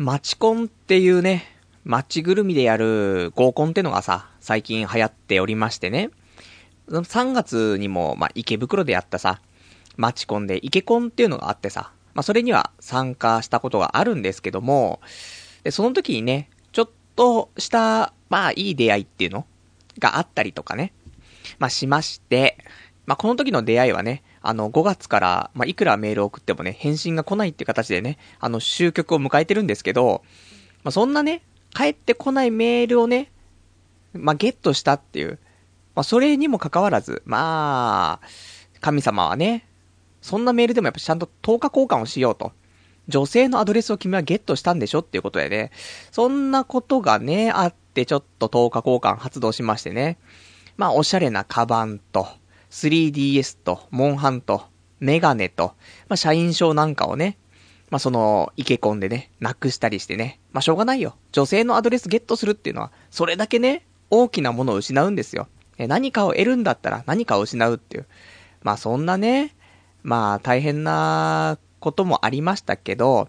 マチコンっていうね、マッチぐるみでやる合コンってのがさ、最近流行っておりましてね。3月にも、まあ、池袋でやったさ、マチコンで池コンっていうのがあってさ、まあ、それには参加したことがあるんですけども、で、その時にね、ちょっとした、まあ、いい出会いっていうのがあったりとかね、まあ、しまして、まあ、この時の出会いはね、あの、5月から、まあ、いくらメール送ってもね、返信が来ないって形でね、あの、終局を迎えてるんですけど、まあ、そんなね、帰ってこないメールをね、まあ、ゲットしたっていう。まあ、それにもかかわらず、まあ、神様はね、そんなメールでもやっぱちゃんと10日交換をしようと。女性のアドレスを君はゲットしたんでしょっていうことでね、そんなことがね、あってちょっと10日交換発動しましてね。まあ、おしゃれなカバンと、3DS と、モンハンと、メガネと、まあ、社員証なんかをね、まあ、その、イケコンでね、なくしたりしてね。まあ、しょうがないよ。女性のアドレスゲットするっていうのは、それだけね、大きなものを失うんですよ。え、何かを得るんだったら何かを失うっていう。まあ、そんなね、まあ、大変なこともありましたけど、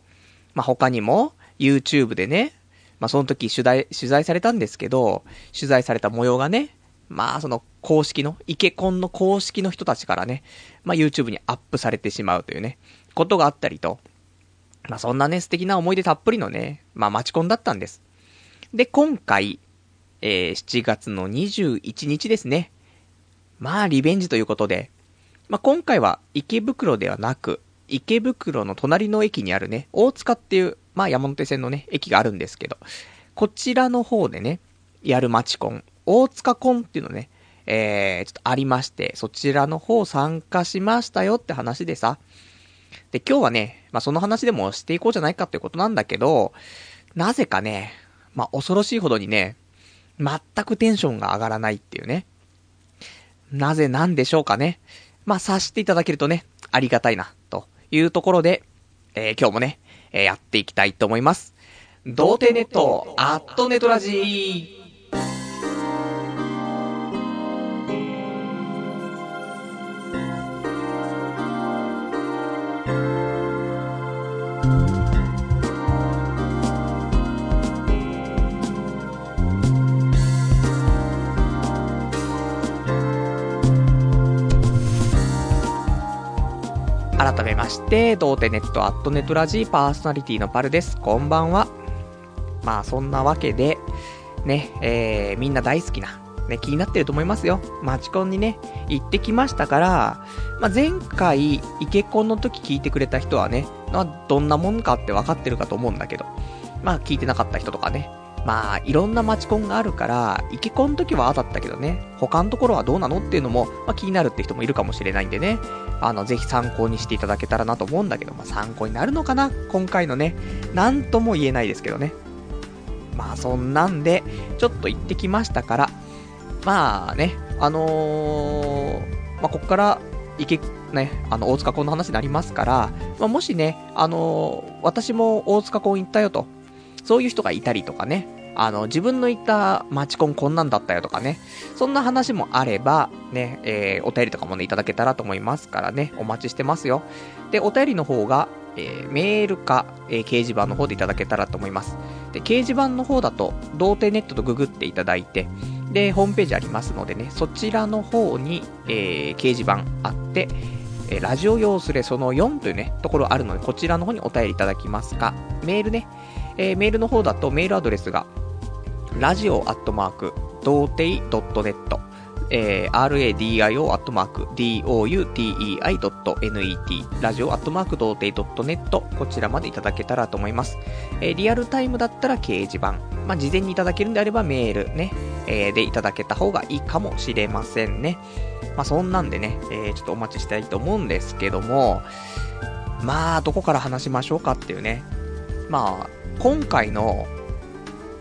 まあ、他にも、YouTube でね、まあ、その時取材、取材されたんですけど、取材された模様がね、まあ、その公式の、イケコンの公式の人たちからね、まあ、YouTube にアップされてしまうというね、ことがあったりと、まあそんなね、素敵な思い出たっぷりのね、まあ待ち込んだったんです。で、今回、えー、7月の21日ですね。まあリベンジということで、まあ今回は池袋ではなく、池袋の隣の駅にあるね、大塚っていう、まあ山手線のね、駅があるんですけど、こちらの方でね、やるマチコン、大塚コンっていうのね、えー、ちょっとありまして、そちらの方参加しましたよって話でさ、で、今日はね、まあ、その話でもしていこうじゃないかっていうことなんだけど、なぜかね、まあ、恐ろしいほどにね、全くテンションが上がらないっていうね。なぜなんでしょうかね。まあ、察していただけるとね、ありがたいな、というところで、えー、今日もね、えー、やっていきたいと思います。童貞ネット、アットネトラジー。改めまして、童貞ネットアットネットラジーパーソナリティのパルです。こんばんは。まあそんなわけで、ね、えー、みんな大好きな、ね、気になってると思いますよ。マチコンにね、行ってきましたから、まあ前回、イケコンの時聞いてくれた人はね、まあ、どんなもんかって分かってるかと思うんだけど、まあ聞いてなかった人とかね、まあ、いろんなマチコンがあるから、イケコンの時はあだったけどね、他のところはどうなのっていうのも、まあ、気になるって人もいるかもしれないんでね、あの、ぜひ参考にしていただけたらなと思うんだけど、まあ、参考になるのかな？今回のね、なんとも言えないですけどね。まあ、そんなんで、ちょっと行ってきましたから、まあね、あのー、まあ、ここから、いけ、ね、あの、大塚コンの話になりますから、まあ、もしね、あのー、私も大塚コン行ったよと、そういう人がいたりとかね、あの、自分の言ったマチコンこんなんだったよとかね、そんな話もあれば、ね、えー、お便りとかもね、いただけたらと思いますからね、お待ちしてますよ。で、お便りの方が、えー、メールか、えー、掲示板の方でいただけたらと思います。で、掲示板の方だと、童貞ネットとググっていただいて、で、ホームページありますのでね、そちらの方に、えー、掲示板あって、えラジオ用スレその4というね、ところあるので、こちらの方にお便りいただきますか、メールね、えー、メールの方だとメールアドレスが、ラジオアットマーク、童貞 .net、えー、radio アットマーク、doutei.net、ラジオアットマーク、童貞 .net、こちらまでいただけたらと思います。えー、リアルタイムだったら掲示板、まあ、事前にいただけるんであればメールね、えー、でいただけた方がいいかもしれませんね。まあ、そんなんでね、えー、ちょっとお待ちしたいと思うんですけども、まあ、どこから話しましょうかっていうね。まあ、今回の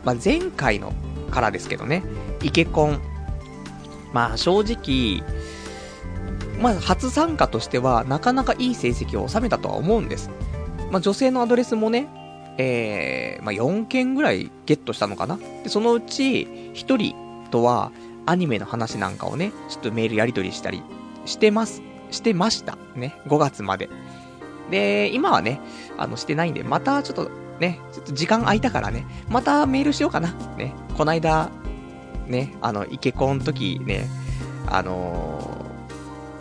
まあ、前回のからですけどね、イケコン。まあ正直、まあ初参加としてはなかなかいい成績を収めたとは思うんです。まあ女性のアドレスもね、えー、まあ4件ぐらいゲットしたのかなで、そのうち1人とはアニメの話なんかをね、ちょっとメールやり取りしたりしてます、してました。ね、5月まで。で、今はね、あの、してないんで、またちょっとね、ちょっと時間空いたからね、またメールしようかな。ね、こないだ、ね、あの、イケコンの時ね、あの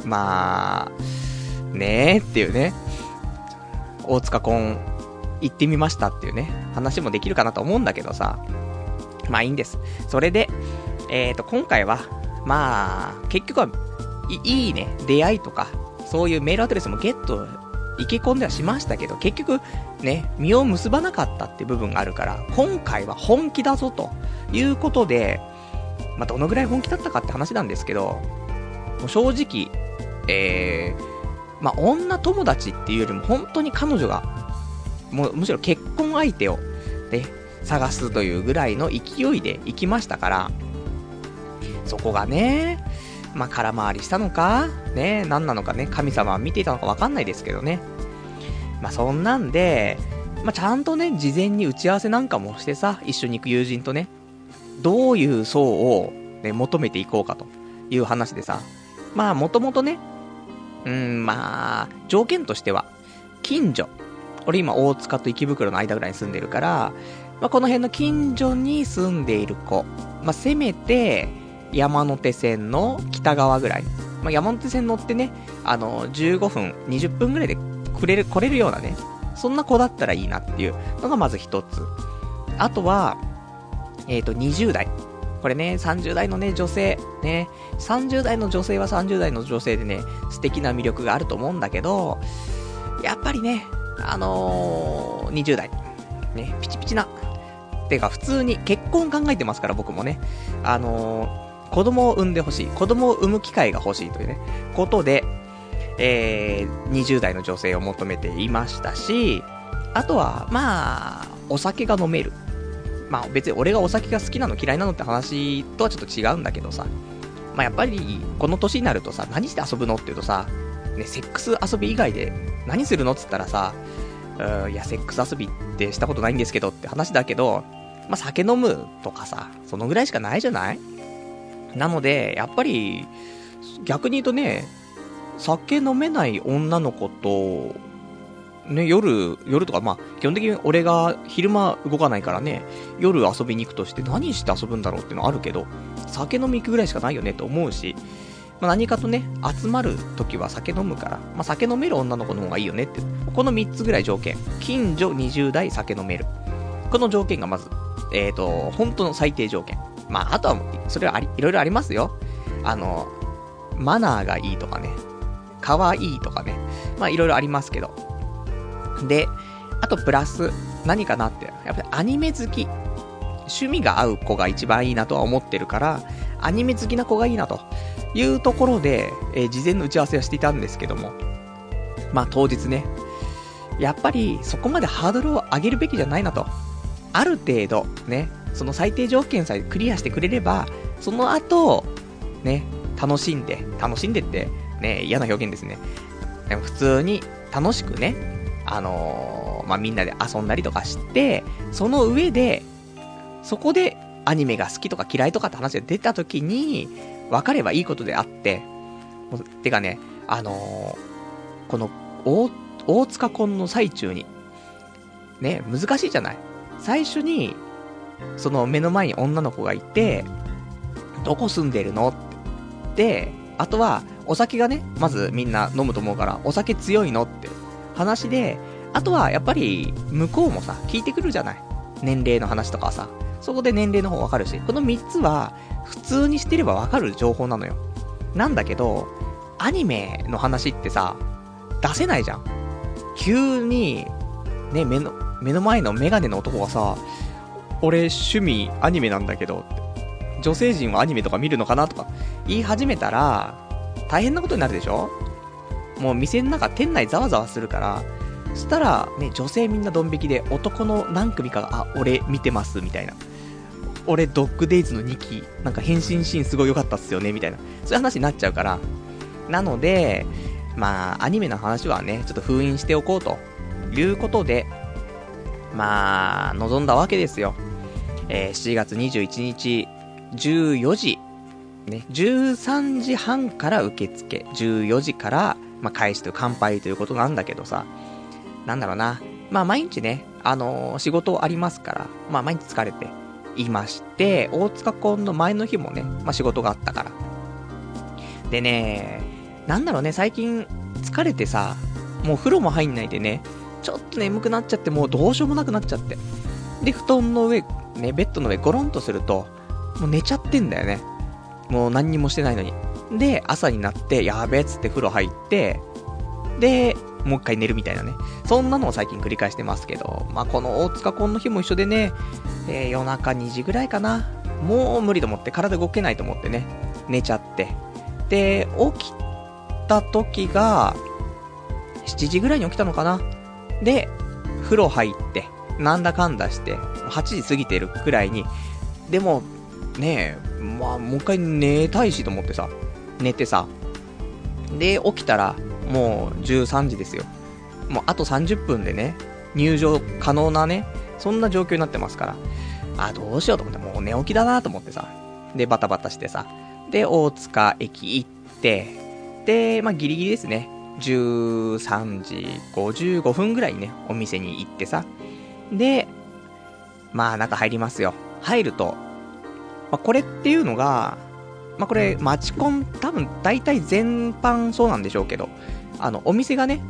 ー、まあ、ねえっていうね、大塚コン行ってみましたっていうね、話もできるかなと思うんだけどさ、まあいいんです。それで、えっ、ー、と、今回は、まあ、結局は、いいね、出会いとか、そういうメールアドレスもゲット、いけ込んではしましたけど、結局、ね、実を結ばなかったって部分があるから、今回は本気だぞということで、まあ、どのぐらい本気だったかって話なんですけど、もう正直、えー、まあ、女友達っていうよりも本当に彼女が、もうむしろ結婚相手を、ね、探すというぐらいの勢いで行きましたから、そこがね、まあ、空回りしたのか、ね、何なのかね、神様は見ていたのかわかんないですけどね。まあ、そんなんで、まあ、ちゃんとね、事前に打ち合わせなんかもしてさ、一緒に行く友人とね、どういう層を、ね、求めていこうかという話でさ、まあ、もともとね、うん、まあ、条件としては、近所。俺今、大塚と池袋の間ぐらいに住んでるから、まあ、この辺の近所に住んでいる子。まあ、せめて、山手線の北側ぐらい。まあ、山手線乗ってね、あの、15分、20分ぐらいで来れる、来れるようなね、そんな子だったらいいなっていうのがまず一つ。あとは、えっ、ー、と、20代。これね、30代のね、女性、ね、30代の女性は30代の女性でね、素敵な魅力があると思うんだけど、やっぱりね、あのー、20代、ね、ピチピチな、てか普通に結婚考えてますから僕もね、あのー、子供を産んでほしい、子供を産む機会が欲しいというね、ことで、えー、20代の女性を求めていましたし、あとは、まあ、お酒が飲める。まあ別に俺がお酒が好きなの嫌いなのって話とはちょっと違うんだけどさ、まあやっぱりこの年になるとさ、何して遊ぶのって言うとさ、ね、セックス遊び以外で何するのっつったらさ、うんいや、セックス遊びってしたことないんですけどって話だけど、まあ酒飲むとかさ、そのぐらいしかないじゃない？なので、やっぱり、逆に言うとね、酒飲めない女の子と、ね、夜、夜とか、まあ、基本的に俺が昼間動かないからね、夜遊びに行くとして何して遊ぶんだろうっていうのあるけど、酒飲み行くぐらいしかないよねと思うし、まあ、何かとね、集まる時は酒飲むから、まあ、酒飲める女の子の方がいいよねって、この3つぐらい条件。近所20代酒飲める。この条件がまず、えっ、ー、と、本当の最低条件。まあ、あとは、それはあり、いろいろありますよ。あの、マナーがいいとかね、可愛いとかね、まあ、いろいろありますけど、で、あとプラス、何かなって、やっぱりアニメ好き。趣味が合う子が一番いいなとは思ってるから、アニメ好きな子がいいなと。いうところで、えー、事前の打ち合わせをしていたんですけども、まあ当日ね、やっぱりそこまでハードルを上げるべきじゃないなと。ある程度、ね、その最低条件さえクリアしてくれれば、その後、ね、楽しんで、楽しんでって、ね、嫌な表現ですね。でも普通に楽しくね、あのー、まあ、みんなで遊んだりとかして、その上で、そこでアニメが好きとか嫌いとかって話が出た時に、分かればいいことであって、てかね、あのー、この大、大塚婚の最中に、ね、難しいじゃない？最初に、その目の前に女の子がいて、どこ住んでるの？って。あとは、お酒がね、まずみんな飲むと思うから、お酒強いのって話で、あとはやっぱり向こうもさ、聞いてくるじゃない。年齢の話とかさ。そこで年齢の方わかるし、この3つは普通にしてればわかる情報なのよ。なんだけど、アニメの話ってさ、出せないじゃん。急に、ね、目の、目の前のメガネの男がさ、俺趣味アニメなんだけど、女性陣はアニメとか見るのかなとか言い始めたら、大変なことになるでしょ？もう店の中、店内ざわざわするから、そしたら、ね、女性みんなドン引きで、男の何組かが、あ、俺見てます、みたいな。俺、ドッグデイズの2期、なんか変身シーンすごい良かったっすよね、みたいな。そういう話になっちゃうから。なので、まあ、アニメの話はね、ちょっと封印しておこうということで、まあ、望んだわけですよ。えー、7月21日、14時、ね、13時半から受付、14時からまあ、返しと乾杯ということなんだけどさ、なんだろうな、まあ毎日ね、あのー仕事ありますから、まあ毎日疲れていまして、大塚コンの前の日もね、まあ仕事があったから。でね、なんだろうね、最近疲れてさ、もう風呂も入んないでね、ちょっと眠くなっちゃって、もうどうしようもなくなっちゃって。で、布団の上、ね、ベッドの上ゴロンとすると、もう寝ちゃってんだよね。もう何にもしてないのに。で、朝になって、やべっつって風呂入って、で、もう一回寝るみたいなね。そんなのを最近繰り返してますけど、まあ、この大塚コンの日も一緒でね、えー夜中2時ぐらいかな。もう無理と思って、体動けないと思ってね、寝ちゃって。で、起きた時が、7時ぐらいに起きたのかな。で、風呂入って、なんだかんだして、8時過ぎてるくらいに、でも、ねえ、まあ、もう一回寝たいしと思ってさ、寝てさ、で、起きたら、もう13時ですよ。もうあと30分でね、入場可能なね、そんな状況になってますから、あ、どうしようと思って、もう寝起きだなと思ってさ、で、バタバタしてさ、で、大塚駅行って、で、まあ、ギリギリですね、13時55分ぐらいにね、お店に行ってさ、で、まあ、中入りますよ。入ると、まあ、これっていうのが、まあ、これ、マチコン、多分、大体全般そうなんでしょうけど、あの、お店がね、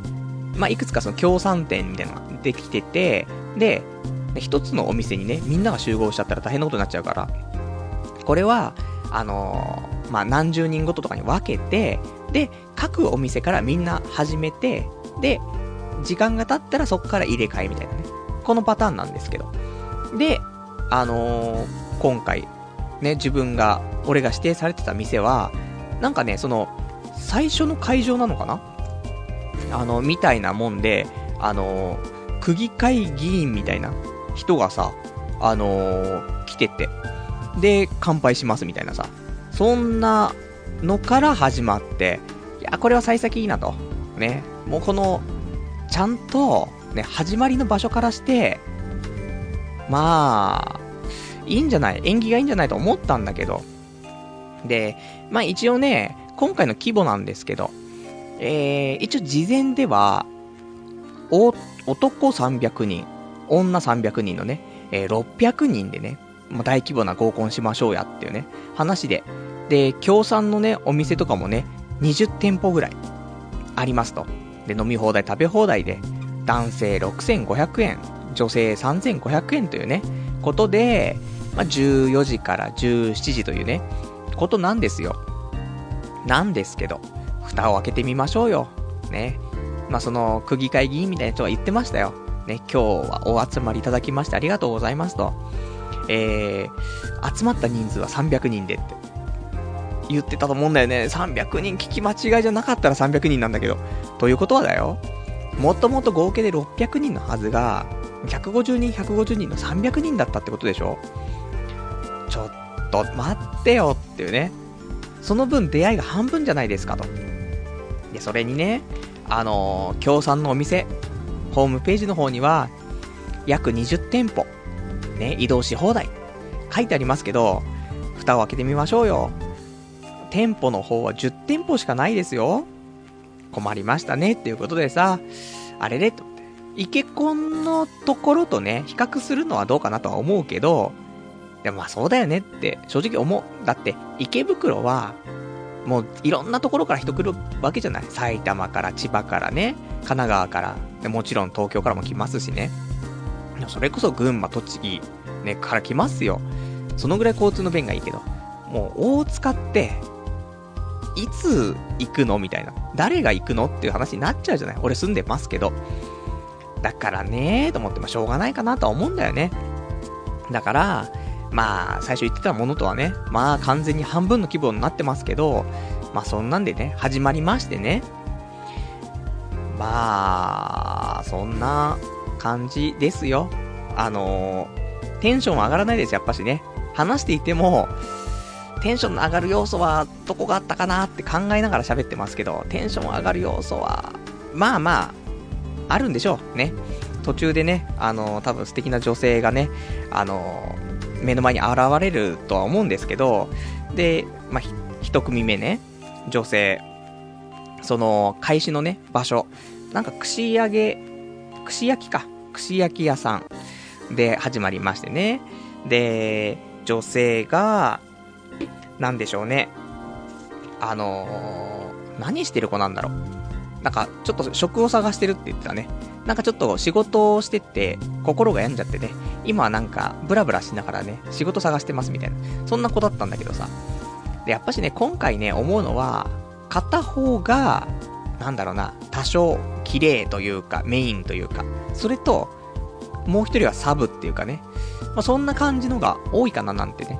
まあ、いくつかその協賛店みたいなのができてて、で、一つのお店にね、みんなが集合しちゃったら大変なことになっちゃうから、これは、あのーまあ、何十人ごととかに分けて、で、各お店からみんな始めて、で、時間が経ったらそこから入れ替えみたいなね。このパターンなんですけど。で、あのー今回、ね、自分が、俺が指定されてた店は、なんかね、その、最初の会場なのかな？あの、みたいなもんで、あの区議会議員みたいな人がさ、あの来てて、で、乾杯しますみたいなさ、そんなのから始まって、いや、これは幸先いいなと。ね、もうこの、ちゃんと、ね、始まりの場所からして、まあ、いいんじゃない？縁起がいいんじゃないと思ったんだけど。で、まあ一応ね、今回の規模なんですけど、えー、一応事前では、お、男300人、女300人のね、えー600人でね、もう大規模な合コンしましょうやっていうね、話で。で、協賛のね、お店とかもね、20店舗ぐらいありますと。で、飲み放題食べ放題で、男性6500円、女性3500円というね、ことで、まあ、14時から17時というね、ことなんですよ。なんですけど、蓋を開けてみましょうよ。ね。まあ、その、区議会議員みたいな人が言ってましたよ。ね、今日はお集まりいただきましてありがとうございますと。えー、集まった人数は300人でって。言ってたと思うんだよね。300人聞き間違いじゃなかったら300人なんだけど。ということはだよ。もともと合計で600人のはずが、150人、150人の300人だったってことでしょちょっと待ってよっていうね。その分出会いが半分じゃないですかと。で、それにね、あのー、協賛のお店、ホームページの方には、約20店舗、ね、移動し放題、書いてありますけど、蓋を開けてみましょうよ。店舗の方は10店舗しかないですよ。困りましたねっていうことでさ、あれれと。イケコンのところとね、比較するのはどうかなとは思うけど、でもまあそうだよねって正直思う。だって、池袋は、もういろんなところから人来るわけじゃない。埼玉から千葉からね、神奈川から、でもちろん東京からも来ますしね。それこそ群馬、栃木、ね、から来ますよ。そのぐらい交通の便がいいけど、もう大塚って、いつ行くの？みたいな。誰が行くの？っていう話になっちゃうじゃない。俺住んでますけど。だからねーと思って、まあ、しょうがないかなとは思うんだよね。だから、まあ、最初言ってたものとはね、まあ、完全に半分の規模になってますけど、まあ、そんなんでね、始まりましてね。まあ、そんな感じですよ。あのテンション上がらないです、やっぱしね。話していても、テンションの上がる要素はどこがあったかなって考えながら喋ってますけど、テンション上がる要素は、まあまあ、あるんでしょうね。途中でね、あの、多分素敵な女性がね、あの、目の前に現れるとは思うんですけど、で、まあ、一組目ね、女性、その、開始のね、場所、なんか串揚げ、串焼きか。串焼き屋さんで始まりましてね。で、女性が、なんでしょうね。あのー、何してる子なんだろう。なんか、ちょっと職を探してるって言ってたね。なんかちょっと仕事をしてて、心が病んじゃってね。今はなんか、ブラブラしながらね、仕事探してますみたいな。そんな子だったんだけどさ。で、やっぱしね、今回ね、思うのは、片方が、なんだろうな、多少、綺麗というか、メインというか、それと、もう一人はサブっていうかね、まあ、そんな感じのが多いかななんてね、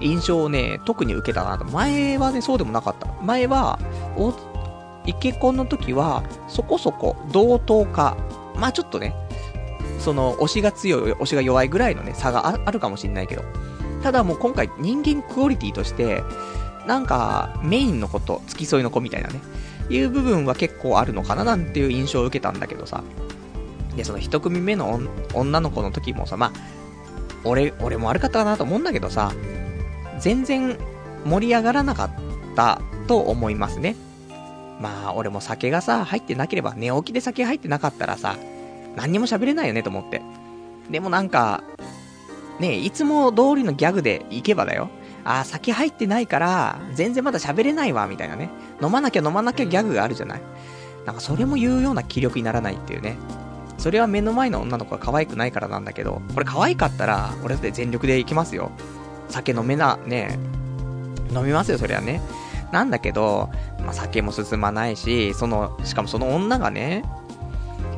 印象をね、特に受けたなと。前はね、そうでもなかった。前は、お、イケコンの時は、そこそこ同等か、まあちょっとね、その、推しが強い、推しが弱いぐらいのね、差があるかもしんないけど。ただもう今回人間クオリティとして、なんか、メインの子と付き添いの子みたいなね、いう部分は結構あるのかななんていう印象を受けたんだけどさ。で、その一組目の女の子の時もさ、まあ、俺、俺も悪かったかなと思うんだけどさ、全然盛り上がらなかったと思いますね。まあ、俺も酒がさ、入ってなければ、寝起きで酒入ってなかったらさ、何にも喋れないよねと思って。でもなんか、ねいつも通りのギャグで行けばだよ。あー、酒入ってないから、全然まだ喋れないわ、みたいなね。飲まなきゃ飲まなきゃギャグがあるじゃない。なんかそれも言うような気力にならないっていうね。それは目の前の女の子が可愛くないからなんだけど、これ可愛かったら、俺だって全力で行きますよ。酒飲めな、ね飲みますよ、そりゃね。なんだけど、まあ、酒も進まないし、その、しかもその女がね、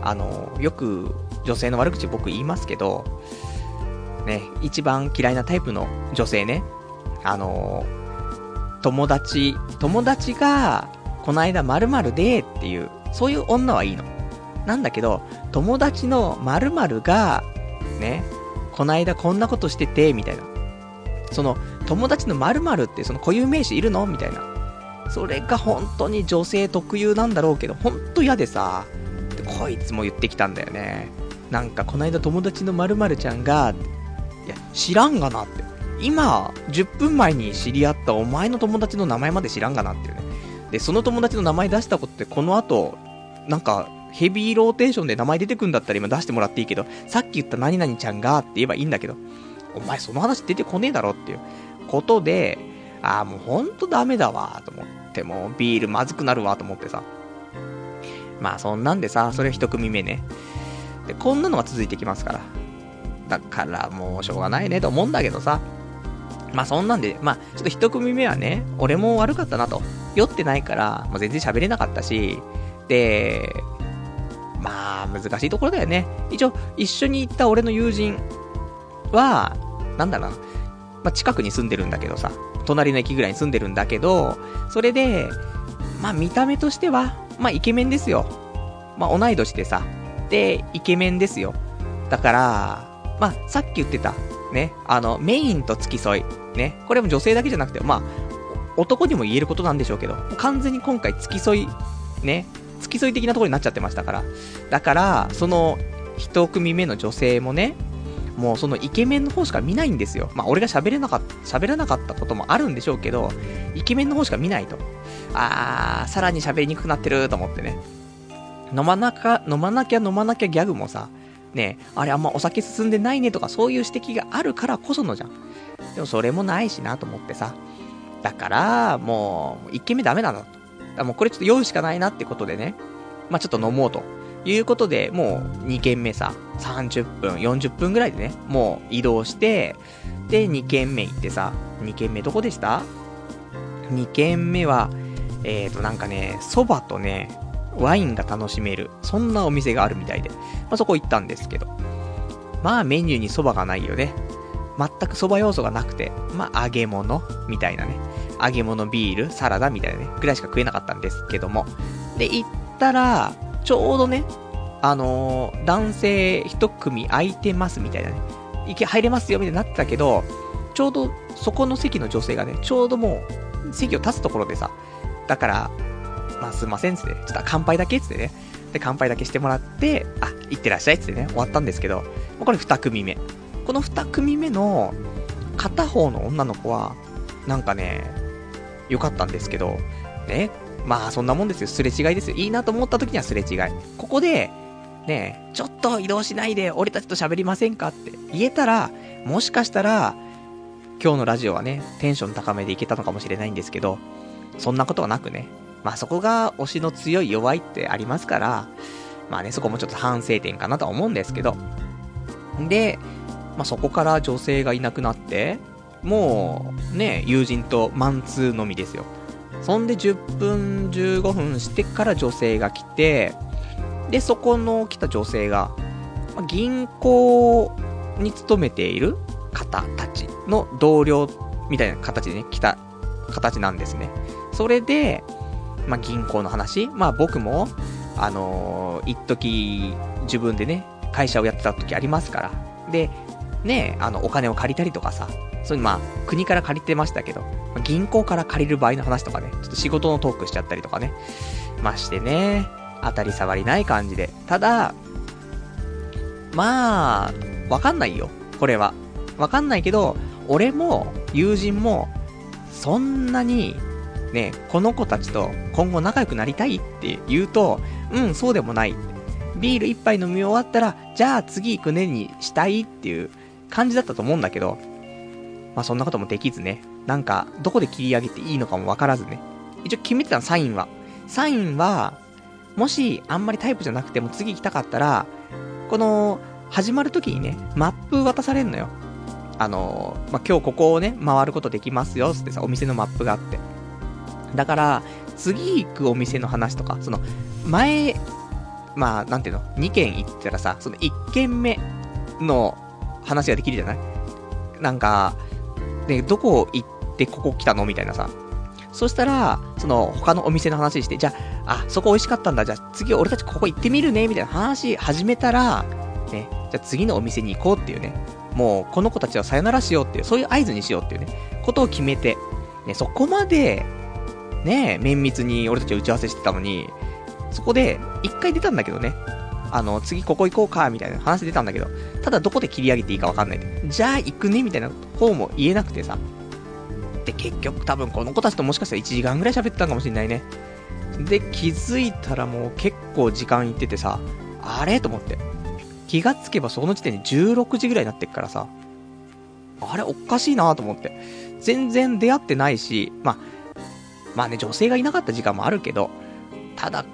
あの、よく女性の悪口僕言いますけど、ね、一番嫌いなタイプの女性ね、あの、友達、友達が、この間〇〇でっていう、そういう女はいいの。なんだけど、友達の〇〇が、ね、この間こんなことしてて、みたいな。その、友達の〇〇ってその固有名詞いるの？みたいな。それが本当に女性特有なんだろうけど、本当嫌でさ、でこいつも言ってきたんだよね。なんか、この間友達の〇〇ちゃんが、いや、知らんがなって。今、10分前に知り合ったお前の友達の名前まで知らんがなっていうね。で、その友達の名前出したことって、この後、なんか、ヘビーローテーションで名前出てくんだったら今出してもらっていいけど、さっき言った何々ちゃんがって言えばいいんだけど、お前その話出てこねえだろっていうことで、ああ、もうほんとダメだわ、と思って、もビールまずくなるわ、と思ってさ。まあそんなんでさ、それ一組目ね。で、こんなのが続いてきますから。だからもうしょうがないねと思うんだけどさ。まあそんなんで、まあちょっと一組目はね、俺も悪かったなと。酔ってないから、まあ、全然喋れなかったし、で、まあ難しいところだよね。一応、一緒に行った俺の友人は、なんだろうな、ま近くに住んでるんだけどさ、隣の駅ぐらいに住んでるんだけど、それで、まあ見た目としては、まあイケメンですよ。まあ同い年でさ、で、イケメンですよ。だから、まあさっき言ってた、ね、あの、メインと付き添い。ね、これも女性だけじゃなくて、まあ、男にも言えることなんでしょうけど、完全に今回付き添い、ね、付き添い的なところになっちゃってましたから。だから、その、一組目の女性もね、もうそのイケメンの方しか見ないんですよ。まあ、俺が喋れなかった、喋らなかったこともあるんでしょうけど、イケメンの方しか見ないと。あー、さらに喋りにくくなってると思ってね。飲まなか、飲まなきゃ飲まなきゃギャグもさ、ね、あれあんまお酒進んでないねとかそういう指摘があるからこそのじゃん。でもそれもないしなと思ってさ。だから、もう、1軒目ダメだなと。だもうこれちょっと酔うしかないなってことでね。まあちょっと飲もうと。いうことで、もう2軒目さ、30分、40分ぐらいでね、もう移動して、で、2軒目行ってさ、2軒目どこでした ?2 軒目は、えーと、なんかね、蕎麦とね、ワインが楽しめる、そんなお店があるみたいで、まあ、そこ行ったんですけど。まあメニューに蕎麦がないよね。全く蕎麦要素がなくて、まあ揚げ物みたいなね。揚げ物、ビール、サラダみたいなね、ぐらいしか食えなかったんですけども。で、行ったら、ちょうどね、あのー、男性一組空いてますみたいなね。行け、入れますよみたいになってたけど、ちょうどそこの席の女性がね、ちょうどもう、席を立つところでさ、だから、まあ、すいませんっつって、ちょっと乾杯だけっつってね。で、乾杯だけしてもらって、あ、行ってらっしゃいっつってね、終わったんですけど、これ二組目。この二組目の片方の女の子は、なんかね、良かったんですけど、ね、まあそんなもんですよ。すれ違いですよ。いいなと思った時にはすれ違い。ここで、ねちょっと移動しないで俺たちと喋りませんかって言えたら、もしかしたら、今日のラジオはね、テンション高めでいけたのかもしれないんですけど、そんなことはなくね、まあそこが推しの強い弱いってありますから、まあね、そこもちょっと反省点かなとは思うんですけど、で、まあそこから女性がいなくなって、もう、ね、友人とマンツーのみですよ。そんで10分、15分してから女性が来て、で、そこの来た女性が、銀行に勤めている方たちの同僚みたいな形でね、来た形なんですね。それで、まあ、銀行の話、まあ僕も、あのー、一時自分でね、会社をやってた時ありますから。で、ね、あの、お金を借りたりとかさ、そういう、まあ、国から借りてましたけど、銀行から借りる場合の話とかね、ちょっと仕事のトークしちゃったりとかね、ましてね、当たり障りない感じで。ただ、まあ、わかんないよ、これは。わかんないけど、俺も、友人も、そんなに、ね、この子たちと今後仲良くなりたいって言うと、うん、そうでもない。ビール一杯飲み終わったら、じゃあ次行くねにしたいっていう感じだったと思うんだけど、まあそんなこともできずね、なんか、どこで切り上げていいのかもわからずね。一応決めてたの、サインは。サインは、もし、あんまりタイプじゃなくても次行きたかったら、この、始まる時にね、マップ渡されんのよ。あの、まあ、今日ここをね、回ることできますよ、つってさ、お店のマップがあって。だから、次行くお店の話とか、その、前、まあ、なんていうの、2軒行ったらさ、その1軒目の話ができるじゃない？なんか、で、どこ行ってここ来たの？みたいなさ。そしたら、その、他のお店の話して、じゃあ、あ、そこ美味しかったんだ。じゃあ次俺たちここ行ってみるね。みたいな話始めたら、ね、じゃあ次のお店に行こうっていうね。もう、この子たちはさよならしようっていう、そういう合図にしようっていうね、ことを決めて、ね、そこまで、ね、綿密に俺たちは打ち合わせしてたのに、そこで、一回出たんだけどね。あの、次ここ行こうか、みたいな話出たんだけど、ただどこで切り上げていいかわかんない。じゃあ行くね、みたいな方も言えなくてさ。で、結局多分この子たちともしかしたら1時間ぐらい喋ってたかもしれないね。で、気づいたらもう結構時間いっててさ、あれ？と思って。気がつけばその時点で16時ぐらいになってっからさ、あれ？おかしいなと思って。全然出会ってないし、まあ、まあね、女性がいなかった時間もあるけど、ただ、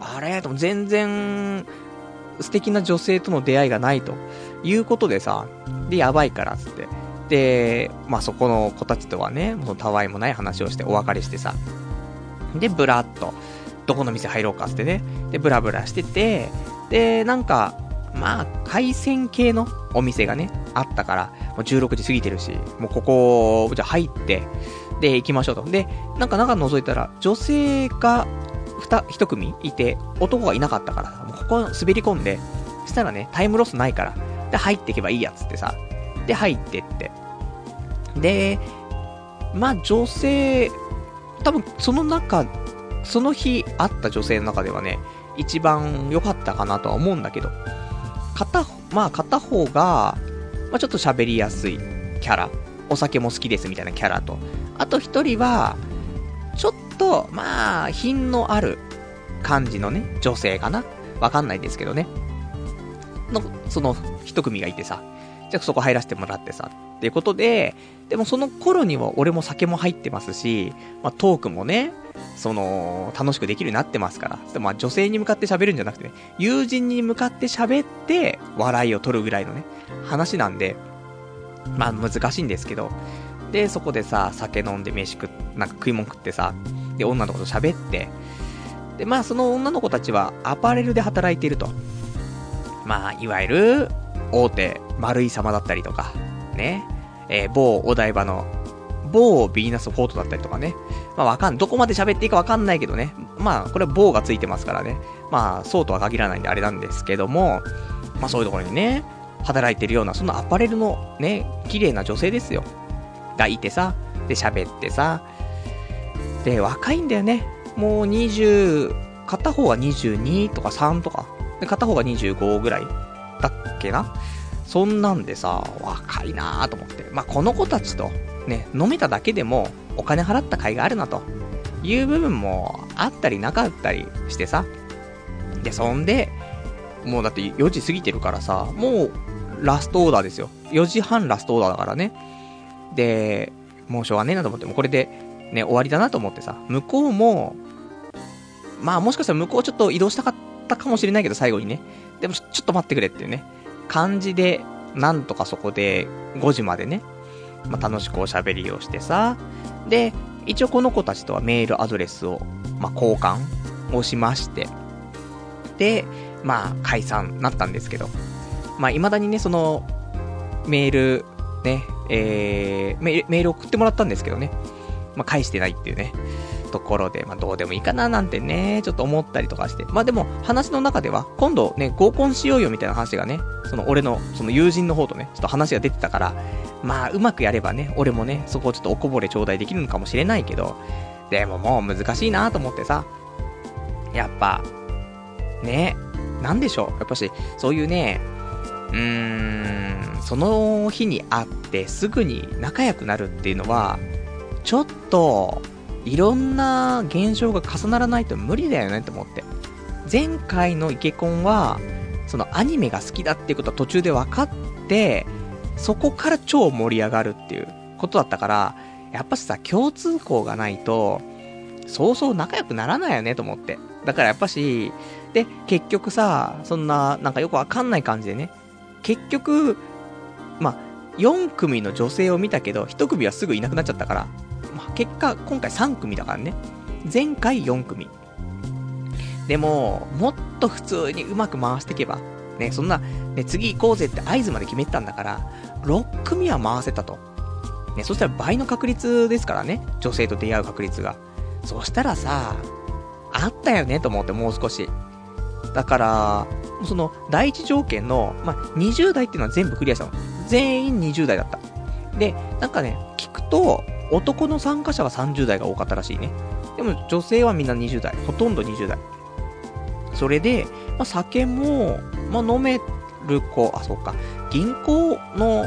あれ？と全然、素敵な女性との出会いがないということでさ、で、やばいからっつって。で、まあそこの子たちとはね、もうたわいもない話をしてお別れしてさ。で、ブラッと、どこの店入ろうかっつってね。で、ブラブラしてて、で、なんか、まあ、海鮮系のお店がね、あったから、もう16時過ぎてるし、もうここ、じゃ入って、で、行きましょうと。で、なんか中覗いたら、女性が二、一組いて、男がいなかったから、もうここ滑り込んで、そしたらね、タイムロスないから、で、入っていけばいいやつってさ、で、入ってって。で、まあ、女性、多分、その中、その日会った女性の中ではね、一番良かったかなとは思うんだけど、片、まあ、片方が、まあ、ちょっと喋りやすいキャラ、お酒も好きですみたいなキャラと、あと一人は、ちょっと、まあ、品のある感じのね、女性かなわかんないんですけどね。の、その一組がいてさ、じゃあそこ入らせてもらってさ、っていうことで、でもその頃には俺も酒も入ってますし、まあトークもね、その、楽しくできるようになってますから。でまあ女性に向かって喋るんじゃなくてね、友人に向かって喋って、笑いを取るぐらいのね、話なんで、まあ難しいんですけど、で、そこでさ、酒飲んで飯食っ、なんか食い物食ってさ、で、女の子と喋って、で、まあその女の子たちはアパレルで働いていると。まあ、いわゆる、大手、丸い様だったりとか、ね、えー、某お台場の、某ヴィーナスフォートだったりとかね。まあわかん、どこまで喋っていいかわかんないけどね。まあ、これは某がついてますからね。まあ、そうとは限らないんであれなんですけども、まあそういうところにね、働いてるような、そのアパレルのね、綺麗な女性ですよ。がいてさ、で、喋ってさ、で、若いんだよね。もう20、片方は22とか3とか、で、片方が25ぐらいだっけなそんなんでさ、若いなぁと思って。まあ、この子たちと、ね、飲めただけでも、お金払った甲斐があるなと、いう部分もあったりなかったりしてさ。で、そんで、もうだって4時過ぎてるからさ、もうラストオーダーですよ。4時半ラストオーダーだからね。で、もうしょうがねえなと思って、もうこれでね、終わりだなと思ってさ、向こうも、まあもしかしたら向こうちょっと移動したかったかもしれないけど、最後にね。でもちょっと待ってくれっていうね、感じで、なんとかそこで5時までね、まあ楽しくおしゃべりをしてさ、で、一応この子たちとはメールアドレスを、まあ交換をしまして、で、まあ解散なったんですけど、まあ未だにね、その、メール、ね、えー、メール送ってもらったんですけどね、まあ返してないっていうね、ところで、まあ、どうでもいいかななんてね、ちょっと思ったりとかして。まあでも、話の中では、今度ね、合コンしようよみたいな話がね、その俺の、その友人の方とね、ちょっと話が出てたから、まあ、うまくやればね、俺もね、そこをちょっとおこぼれ頂戴できるのかもしれないけど、でももう難しいなと思ってさ、やっぱ、ね、なんでしょう。やっぱし、そういうね、うーん、その日に会ってすぐに仲良くなるっていうのは、ちょっと、いろんな現象が重ならないと無理だよねって思って。前回のイケコンは、そのアニメが好きだっていうことは途中で分かって、そこから超盛り上がるっていうことだったから、やっぱしさ、共通項がないと、そうそう仲良くならないよねと思って。だからやっぱし、で、結局さ、そんな、なんかよくわかんない感じでね、結局、まあ、4組の女性を見たけど、1組はすぐいなくなっちゃったから、まあ、結果、今回3組だからね。前回4組。でも、もっと普通にうまく回していけば、ね、そんな、ね、次行こうぜって合図まで決めてたんだから、6組は回せたと。ね、そしたら倍の確率ですからね、女性と出会う確率が。そしたらさ、あったよねと思って、もう少し。だから、その、第一条件の、まあ、20代っていうのは全部クリアしたの。全員20代だった。で、なんかね、聞くと、男の参加者は30代が多かったらしいね。でも女性はみんな20代。ほとんど20代。それで、まあ、酒も、まあ、飲める子、あ、そうか。銀行の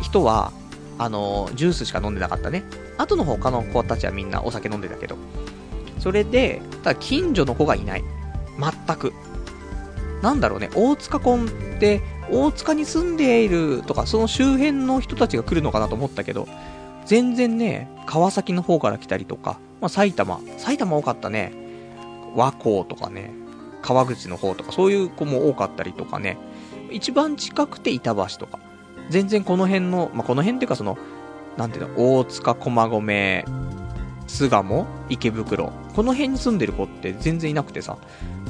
人は、あの、ジュースしか飲んでなかったね。後の他の子たちはみんなお酒飲んでたけど。それで、ただ近所の子がいない。全く。なんだろうね、大塚婚って、大塚に住んでいるとか、その周辺の人たちが来るのかなと思ったけど、全然ね、川崎の方から来たりとか、まあ、埼玉、埼玉多かったね。和光とかね、川口の方とか、そういう子も多かったりとかね。一番近くて板橋とか。全然この辺の、まあ、この辺っていうかその、なんていうの、大塚、駒込、巣鴨、池袋。この辺に住んでる子って全然いなくてさ。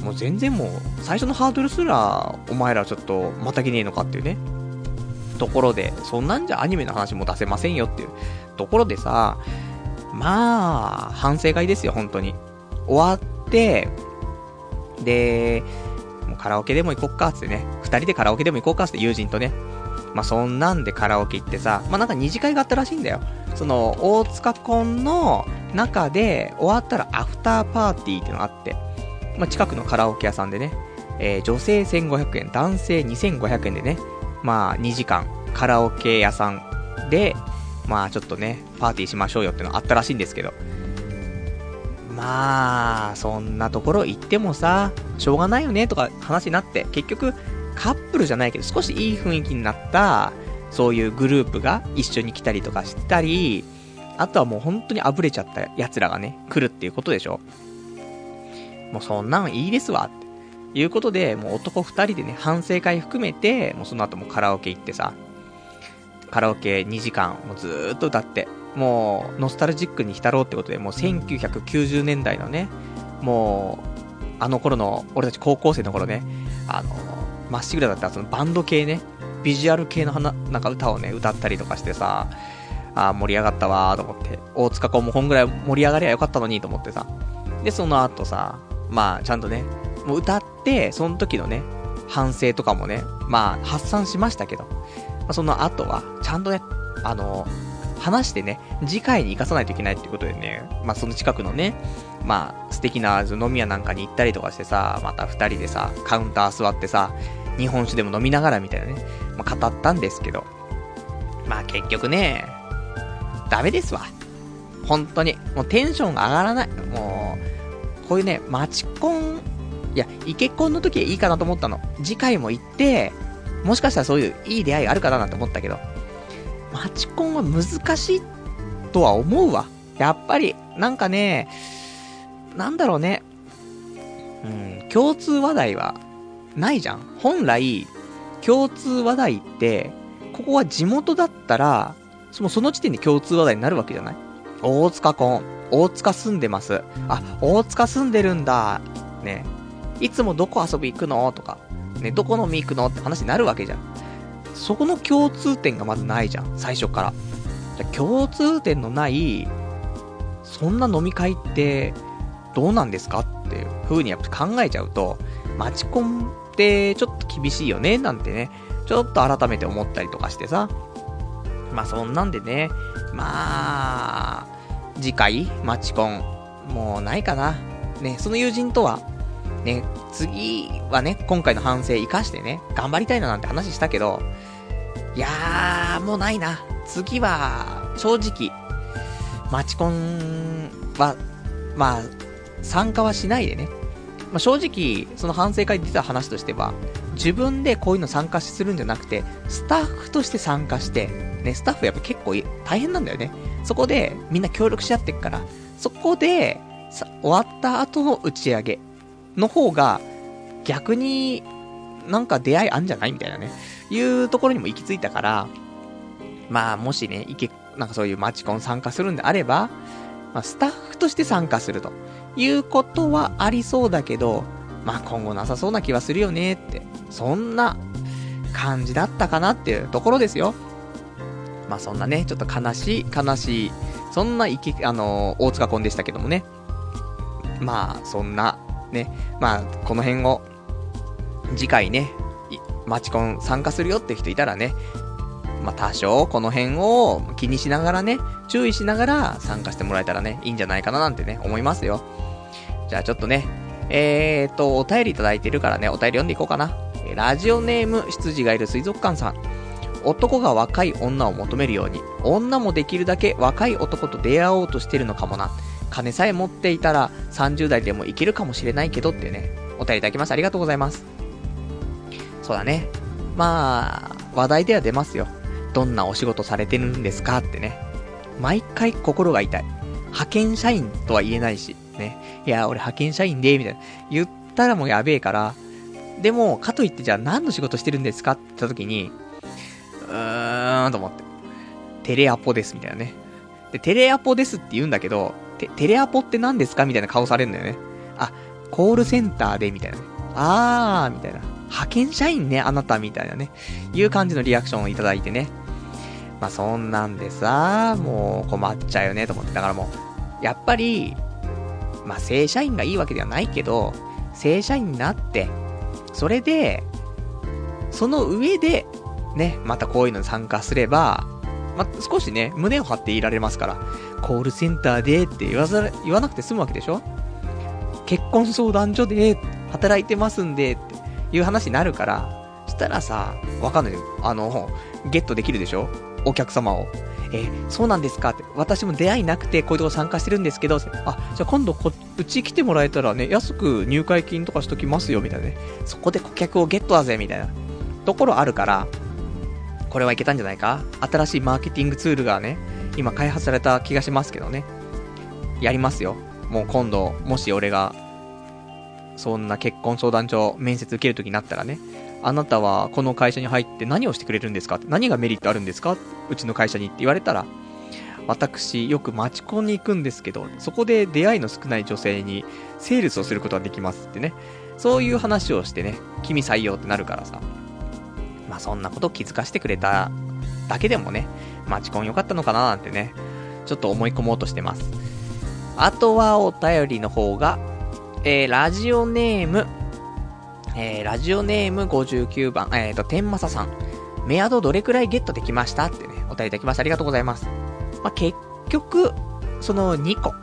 もう全然もう、最初のハードルすら、お前らちょっと、またぎねえのかっていうね。ところで、そんなんじゃアニメの話も出せませんよっていうところでさ、まあ、反省会ですよ、本当に。終わって、で、もうカラオケでも行こっか、つってね。二人でカラオケでも行こうか、つって友人とね。まあそんなんでカラオケ行ってさ、まあなんか二次会があったらしいんだよ。その、大塚コンの中で終わったらアフターパーティーってのがあって、まあ近くのカラオケ屋さんでね、えー、女性1500円、男性2500円でね、まあ2時間カラオケ屋さんで、まあちょっとね、パーティーしましょうよってのあったらしいんですけど。まあ、そんなところ行ってもさ、しょうがないよねとか話になって、結局、カップルじゃないけど、少しいい雰囲気になった、そういうグループが一緒に来たりとかしたり、あとはもう本当にあぶれちゃった奴らがね、来るっていうことでしょ。もうそんなんいいですわ、っていうことで、もう男二人でね、反省会含めて、もうその後もカラオケ行ってさ、カラオケ2時間、もうずーっと歌って、もう、ノスタルジックに浸ろうってことで、もう1990年代のね、もう、あの頃の、俺たち高校生の頃ね、あの、まっしぐらだったそのバンド系ね、ビジュアル系の花、なんか歌をね、歌ったりとかしてさ、あー盛り上がったわーと思って、大塚子もこんぐらい盛り上がりゃよかったのにと思ってさ、で、その後さ、まあ、ちゃんとね、もう歌って、その時のね、反省とかもね、まあ、発散しましたけど、まあ、その後は、ちゃんとね、あの、話してね、次回に生かさないといけないってことでね、まあその近くのね、まあ素敵な飲み屋なんかに行ったりとかしてさ、また二人でさ、カウンター座ってさ、日本酒でも飲みながらみたいなね、まあ語ったんですけど、まあ結局ね、ダメですわ。本当に。もうテンションが上がらない。もう、こういうね、マチコンいや、イケコンの時はいいかなと思ったの。次回も行って、もしかしたらそういういい出会いがあるかななんて思ったけど、マチコンは難しいとは思うわ。やっぱり、なんかね、なんだろうね。うん、共通話題はないじゃん。本来、共通話題って、ここは地元だったら、そのその時点で共通話題になるわけじゃない？大塚コン。大塚住んでます。あ、大塚住んでるんだ。ね。いつもどこ遊び行くの？とか。ね、どこ飲み行くの？って話になるわけじゃん。そこの共通点がまずないじゃん。最初から。じゃ共通点のない、そんな飲み会ってどうなんですかっていう風にやっぱ考えちゃうと、マチコンってちょっと厳しいよね、なんてね、ちょっと改めて思ったりとかしてさ。まあそんなんでね、まあ、次回、マチコン、もうないかな。ね、その友人とは、ね、次はね、今回の反省生かしてね、頑張りたいななんて話したけど、いやー、もうないな。次は、正直、マチコンは、まあ、参加はしないでね。まあ、正直、その反省会で出た話としては、自分でこういうの参加するんじゃなくて、スタッフとして参加して、ね、スタッフやっぱ結構大変なんだよね。そこでみんな協力し合ってっから、そこで、終わった後の打ち上げの方が、逆になんか出会いあんじゃないみたいなね、いうところにも行き着いたから、まあ、もしね、いけ、なんかそういうマチコン参加するんであれば、まあ、スタッフとして参加するということはありそうだけど、まあ今後なさそうな気はするよねって、そんな感じだったかなっていうところですよ。まあそんなね、ちょっと悲しい、悲しい、そんないき、あのー、大塚コンでしたけどもね。まあ、そんな、ね、まあ、この辺を、次回ね、マチコン参加するよって人いたらね、まあ、多少この辺を気にしながらね、注意しながら参加してもらえたらね、いいんじゃないかななんてね、思いますよ。じゃあちょっとね、えーと、お便りいただいてるからね、お便り読んでいこうかな。ラジオネーム、羊がいる水族館さん。男が若い女を求めるように、女もできるだけ若い男と出会おうとしてるのかもな。金さえ持っていたら30代でもいけるかもしれないけどってね、お便りいただきました。ありがとうございます。そうだね。まあ、話題では出ますよ。どんなお仕事されてるんですかってね。毎回心が痛い。派遣社員とは言えないし、ね。いや、俺派遣社員で、みたいな。言ったらもうやべえから、でも、かといってじゃあ何の仕事してるんですかって言った時に、うーんと思って。テレアポです、みたいなね。で、テレアポですって言うんだけど、テテレアポって何ですかみたいな顔されるんだよね。あ、コールセンターで、みたいな。あー、みたいな。派遣社員ね、あなた、みたいなね。いう感じのリアクションをいただいてね。まあそんなんでさ、もう困っちゃうよねと思って。だからもう、やっぱり、まあ正社員がいいわけではないけど、正社員になって、それで、その上で、ね、またこういうのに参加すれば、まあ、少しね、胸を張っていられますから、コールセンターでって言わざ言わなくて済むわけでしょ？結婚相談所で働いてますんでっていう話になるから、したらさ、わかんないよ。あの、ゲットできるでしょ？お客様を。えー、そうなんですか？って。私も出会いなくて、こういうとこ参加してるんですけど、あ、じゃあ今度こ、うち来てもらえたらね、安く入会金とかしときますよ、みたいなね。そこで顧客をゲットだぜ、みたいな。ところあるから、これはいけたんじゃないか？新しいマーケティングツールがね、今開発された気がしますけどね。やりますよ。もう今度、もし俺が、そんな結婚相談所面接受けるときになったらね、あなたはこの会社に入って何をしてくれるんですか？何がメリットあるんですか？うちの会社にって言われたら、私、よく待ちコンに行くんですけど、そこで出会いの少ない女性にセールスをすることができますってね。そういう話をしてね、君採用ってなるからさ。まあそんなこと気づかせてくれただけでもね、待ちコン良かったのかななんてね、ちょっと思い込もうとしてます。あとはお便りの方が、えー、ラジオネーム、えー、ラジオネーム59番、えっ、ー、と、天正さん。メアドどれくらいゲットできましたってね、お便りいただきました。ありがとうございます。まあ、結局、その2個、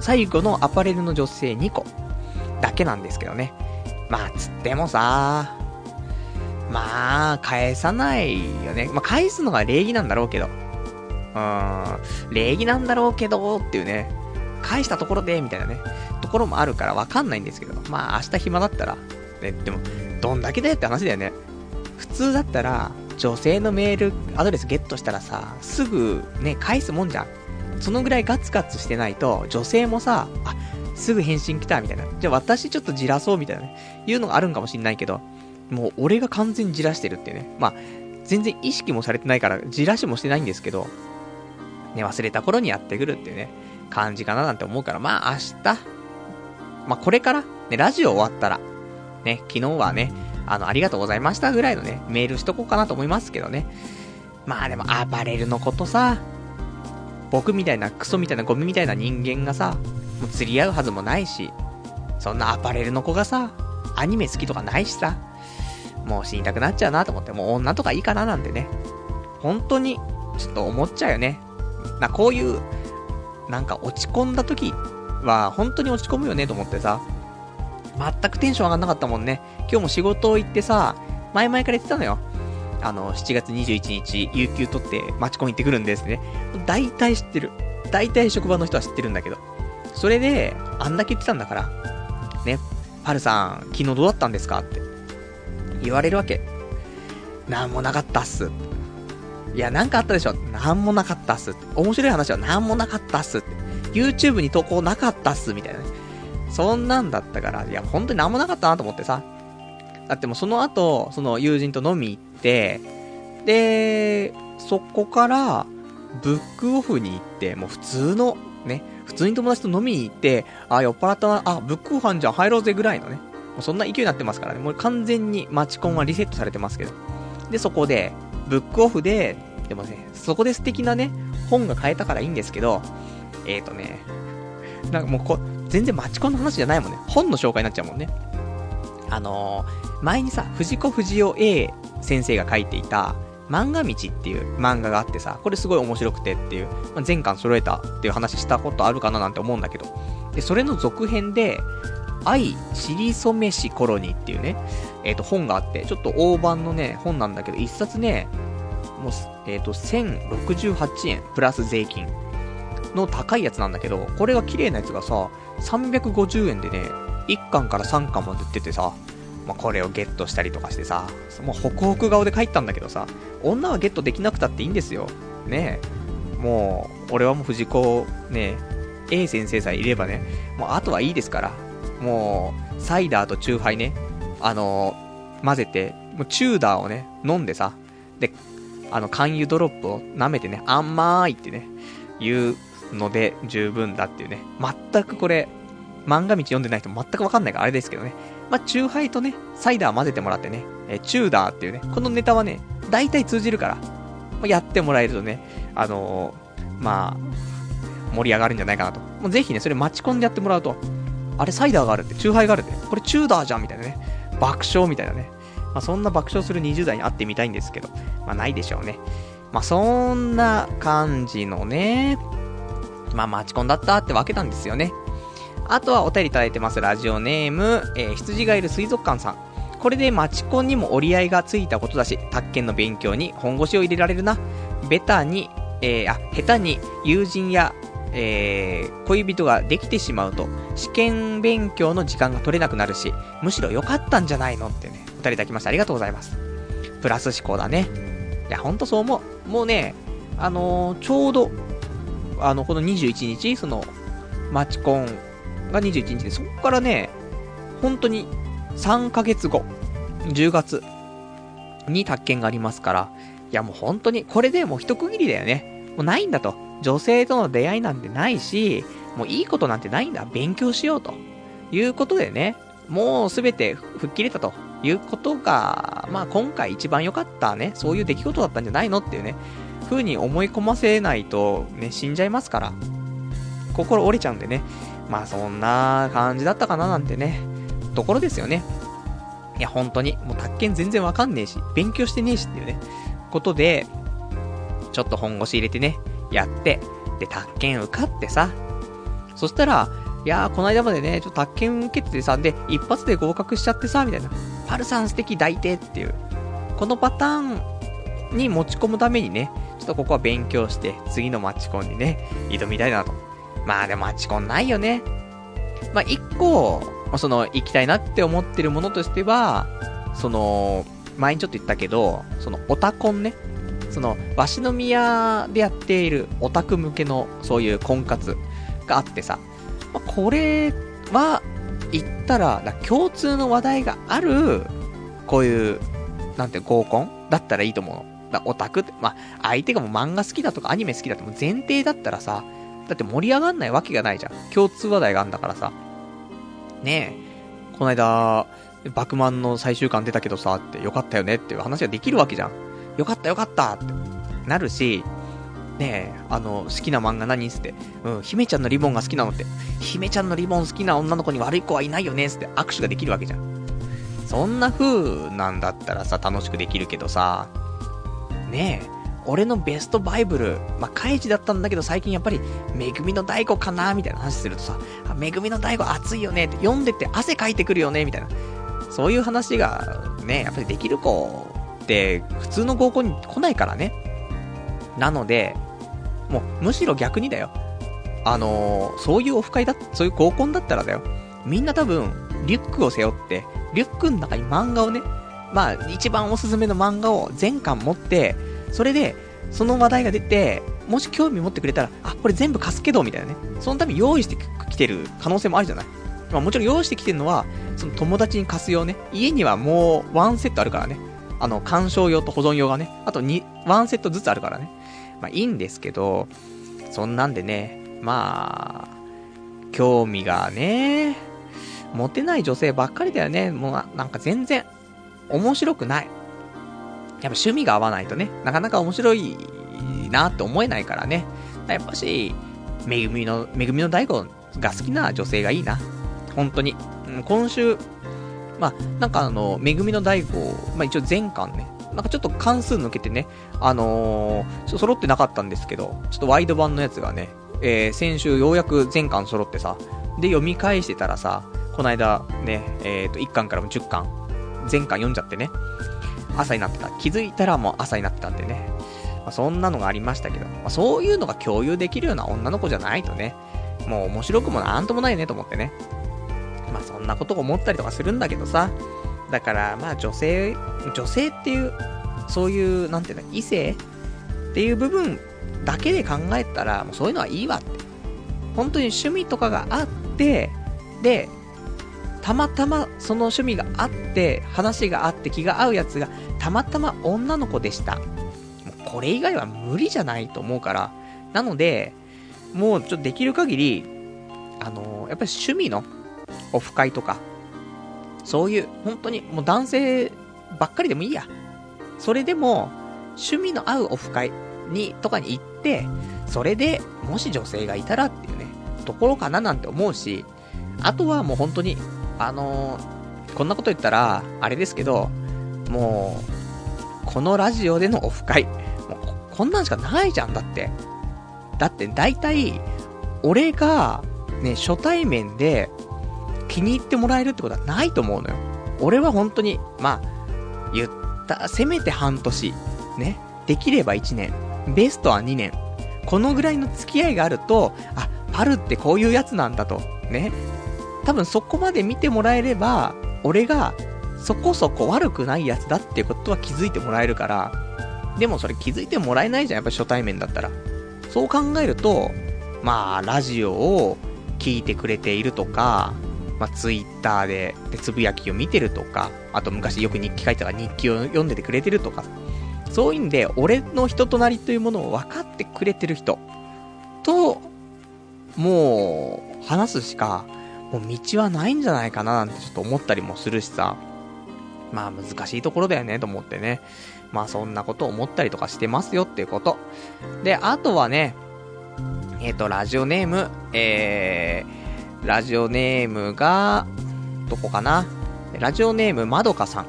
最後のアパレルの女性2個だけなんですけどね。まあ、つってもさ、まあ、返さないよね。まあ、返すのが礼儀なんだろうけど。うん、礼儀なんだろうけど、っていうね。返したところで、みたいなね。ところもあるからわかんないんですけど、まあ明日暇だったら、ね、でも、どんだけだよって話だよね。普通だったら、女性のメール、アドレスゲットしたらさ、すぐね、返すもんじゃん。そのぐらいガツガツしてないと、女性もさ、あ、すぐ返信来たみたいな。じゃあ私ちょっとじらそうみたいなね、いうのがあるんかもしんないけど、もう俺が完全にじらしてるってね。まあ、全然意識もされてないから、じらしもしてないんですけど、ね、忘れた頃にやってくるっていうね、感じかななんて思うから、まあ明日、まあこれから、ね、ラジオ終わったら、ね、昨日はね、あの、ありがとうございましたぐらいのね、メールしとこうかなと思いますけどね。まあでも、アパレルのことさ、僕みたいなクソみたいなゴミみたいな人間がさ、もう釣り合うはずもないし、そんなアパレルの子がさ、アニメ好きとかないしさ、もう死にたくなっちゃうなと思って、もう女とかいいかななんてね、本当に、ちょっと思っちゃうよね。な、こういう、なんか落ち込んだ時は、本当に落ち込むよねと思ってさ、全くテンション上がんなかったもんね。今日も仕事行ってさ、前々から言ってたのよ。あの、7月21日、有給取ってマチコン行ってくるんですね。大体知ってる。大体職場の人は知ってるんだけど。それで、あんだけ言ってたんだから、ね、パルさん、昨日どうだったんですかって言われるわけ。なんもなかったっす。いや、なんかあったでしょなんもなかったっす。面白い話はなんもなかったっす。YouTube に投稿なかったっす、みたいなね。そんなんだったから、いや、本当になんもなかったなと思ってさ。だってもうその後、その友人と飲み行って、で、そこから、ブックオフに行って、もう普通の、ね、普通に友達と飲みに行って、あ、酔っ払ったな、あ、ブックオファンじゃん入ろうぜぐらいのね。もうそんな勢いになってますからね。もう完全にマチコンはリセットされてますけど。で、そこで、ブックオフで、でもね、そこで素敵なね、本が買えたからいいんですけど、えーとね、なんかもうこ、全然マチコンの話じゃないもんね。本の紹介になっちゃうもんね。あのー、前にさ、藤子不二雄 A 先生が書いていた、漫画道っていう漫画があってさ、これすごい面白くてっていう、まあ、全巻揃えたっていう話したことあるかななんて思うんだけど、で、それの続編で、愛、しりそめしコロニーっていうね、えっ、ー、と、本があって、ちょっと大判のね、本なんだけど、一冊ね、もう、えっ、ー、と、1068円、プラス税金の高いやつなんだけど、これが綺麗なやつがさ、350円でね、1巻から3巻まで売っててさ、まあ、これをゲットしたりとかしてさ、もうホクホク顔で帰ったんだけどさ、女はゲットできなくたっていいんですよ。ねえ。もう、俺はもう藤子、ねえ、A 先生さえいればね、もうあとはいいですから。もう、サイダーとチューハイね、あのー、混ぜて、もうチューダーをね、飲んでさ、で、あの、肝油ドロップを舐めてね、甘いってね、言うので十分だっていうね。全くこれ、漫画道読んでない人全くわかんないからあれですけどね。まあ、チューハイとね、サイダー混ぜてもらってね、えチューダーっていうね、このネタはね、大体通じるから、まあ、やってもらえるとね、あのー、まあ、盛り上がるんじゃないかなと。もうぜひね、それ待ち込んでやってもらうと、あれサイダーがあるって、チューハイがあるって、これチューダーじゃんみたいなね、爆笑みたいなね。まあ、そんな爆笑する20代に会ってみたいんですけど、まあ、ないでしょうね。まあ、そんな感じのね、まあ、待ち込んだったってわけなんですよね。あとはお便りいただいてます。ラジオネーム、えー、羊がいる水族館さん。これでマチコンにも折り合いがついたことだし、宅建の勉強に本腰を入れられるな。ベタに、えー、あ、下手に友人や、えー、恋人ができてしまうと、試験勉強の時間が取れなくなるし、むしろ良かったんじゃないのってね、お便りいただきました。ありがとうございます。プラス思考だね。いや、ほんとそう思う。もうね、あのー、ちょうど、あの、この21日、その、マチコンが21日で、そこからね、本当に3ヶ月後、10月に宅建がありますから、いやもう本当に、これでもう一区切りだよね。もうないんだと。女性との出会いなんてないし、もういいことなんてないんだ。勉強しようと。いうことでね、もうすべて吹っ切れたということが、まあ今回一番良かったね、そういう出来事だったんじゃないのっていうね、風に思い込ませないとね、死んじゃいますから。心折れちゃうんでね。まあそんな感じだったかななんてね、ところですよね。いや、本当に、もう宅建全然わかんねえし、勉強してねえしっていうね、ことで、ちょっと本腰入れてね、やって、で、宅建受かってさ、そしたら、いやー、この間までね、ちょっと宅建受けててさ、で、一発で合格しちゃってさ、みたいな。パルさん素敵抱いてっていう。このパターンに持ち込むためにね、ちょっとここは勉強して、次のマッチコンにね、挑みたいなとまあでもマチコンないよね。まあ、一個、その、行きたいなって思ってるものとしては、その、前にちょっと言ったけど、その、オタコンね。その、鷲宮でやっているオタク向けの、そういう婚活があってさ、まあ、これは、言ったら、ら共通の話題がある、こういう、なんて合コンだったらいいと思うの。だオタクって、まあ、相手がもう漫画好きだとかアニメ好きだっても前提だったらさ、だって盛り上がんないわけがないじゃん。共通話題があんだからさ。ねえ、この間、バクマンの最終巻出たけどさ、ってよかったよねっていう話ができるわけじゃん。よかったよかったってなるし、ねえ、あの、好きな漫画何つって、うん、姫ちゃんのリボンが好きなのって、姫ちゃんのリボン好きな女の子に悪い子はいないよねつって握手ができるわけじゃん。そんな風なんだったらさ、楽しくできるけどさ、ねえ、俺のベストバイブル、まあ、カイジだったんだけど最近やっぱり、めぐみの大悟かなみたいな話するとさ、めぐみの大悟熱いよねって、読んでて汗かいてくるよねみたいな。そういう話がね、やっぱりできる子って普通の合コンに来ないからね。なので、もうむしろ逆にだよ。あのー、そういうオフ会だ、そういう合コンだったらだよ。みんな多分、リュックを背負って、リュックの中に漫画をね、まあ、一番おすすめの漫画を全巻持って、それで、その話題が出て、もし興味持ってくれたら、あ、これ全部貸すけど、みたいなね。そのために用意してきてる可能性もあるじゃない。まあもちろん用意してきてるのは、その友達に貸す用ね。家にはもうワンセットあるからね。あの、鑑賞用と保存用がね。あと2、ワンセットずつあるからね。まあいいんですけど、そんなんでね、まあ、興味がね、持てない女性ばっかりだよね。もうなんか全然、面白くない。やっぱ趣味が合わないとね、なかなか面白いなって思えないからね。やっぱし、めぐみの、めぐみの大悟が好きな女性がいいな。本当に。うん、今週、まあ、なんかあの、めぐみの大悟、まあ一応全巻ね、なんかちょっと関数抜けてね、あのー、ちょっと揃ってなかったんですけど、ちょっとワイド版のやつがね、えー、先週ようやく全巻揃ってさ、で読み返してたらさ、この間ね、えっ、ー、と、1巻からも10巻、全巻読んじゃってね、朝になってた。気づいたらもう朝になってたんでね。まあ、そんなのがありましたけど、まあ、そういうのが共有できるような女の子じゃないとね、もう面白くもなんともないねと思ってね。まあそんなことを思ったりとかするんだけどさ。だからまあ女性、女性っていう、そういう、なんていうの、異性っていう部分だけで考えたら、もうそういうのはいいわって。本当に趣味とかがあって、で、たまたまその趣味があって、話があって気が合うやつが、たまたま女の子でした。これ以外は無理じゃないと思うから。なので、もうちょっとできる限り、あのー、やっぱり趣味のオフ会とか、そういう、本当にもう男性ばっかりでもいいや。それでも、趣味の合うオフ会に、とかに行って、それで、もし女性がいたらっていうね、ところかななんて思うし、あとはもう本当に、あのー、こんなこと言ったら、あれですけど、もう、このラジオでのオフ会、もうこんなんしかないじゃん、だって。だって大体、俺が、ね、初対面で気に入ってもらえるってことはないと思うのよ。俺は本当に、まあ、言った、せめて半年、ね、できれば1年、ベストは2年、このぐらいの付き合いがあると、あ、パルってこういうやつなんだと、ね、多分そこまで見てもらえれば、俺がそこそこ悪くないやつだっていうことは気づいてもらえるから、でもそれ気づいてもらえないじゃん、やっぱ初対面だったら。そう考えると、まあ、ラジオを聞いてくれているとか、まあ、ツイッターででつぶやきを見てるとか、あと昔よく日記書いてたから日記を読んでてくれてるとか、そういうんで、俺の人となりというものを分かってくれてる人と、もう、話すしかもう道はないんじゃないかななんてちょっと思ったりもするしさ。まあ難しいところだよねと思ってね。まあそんなこと思ったりとかしてますよっていうこと。で、あとはね、えっ、ー、と、ラジオネーム、えー、ラジオネームが、どこかな？ラジオネームまどかさん。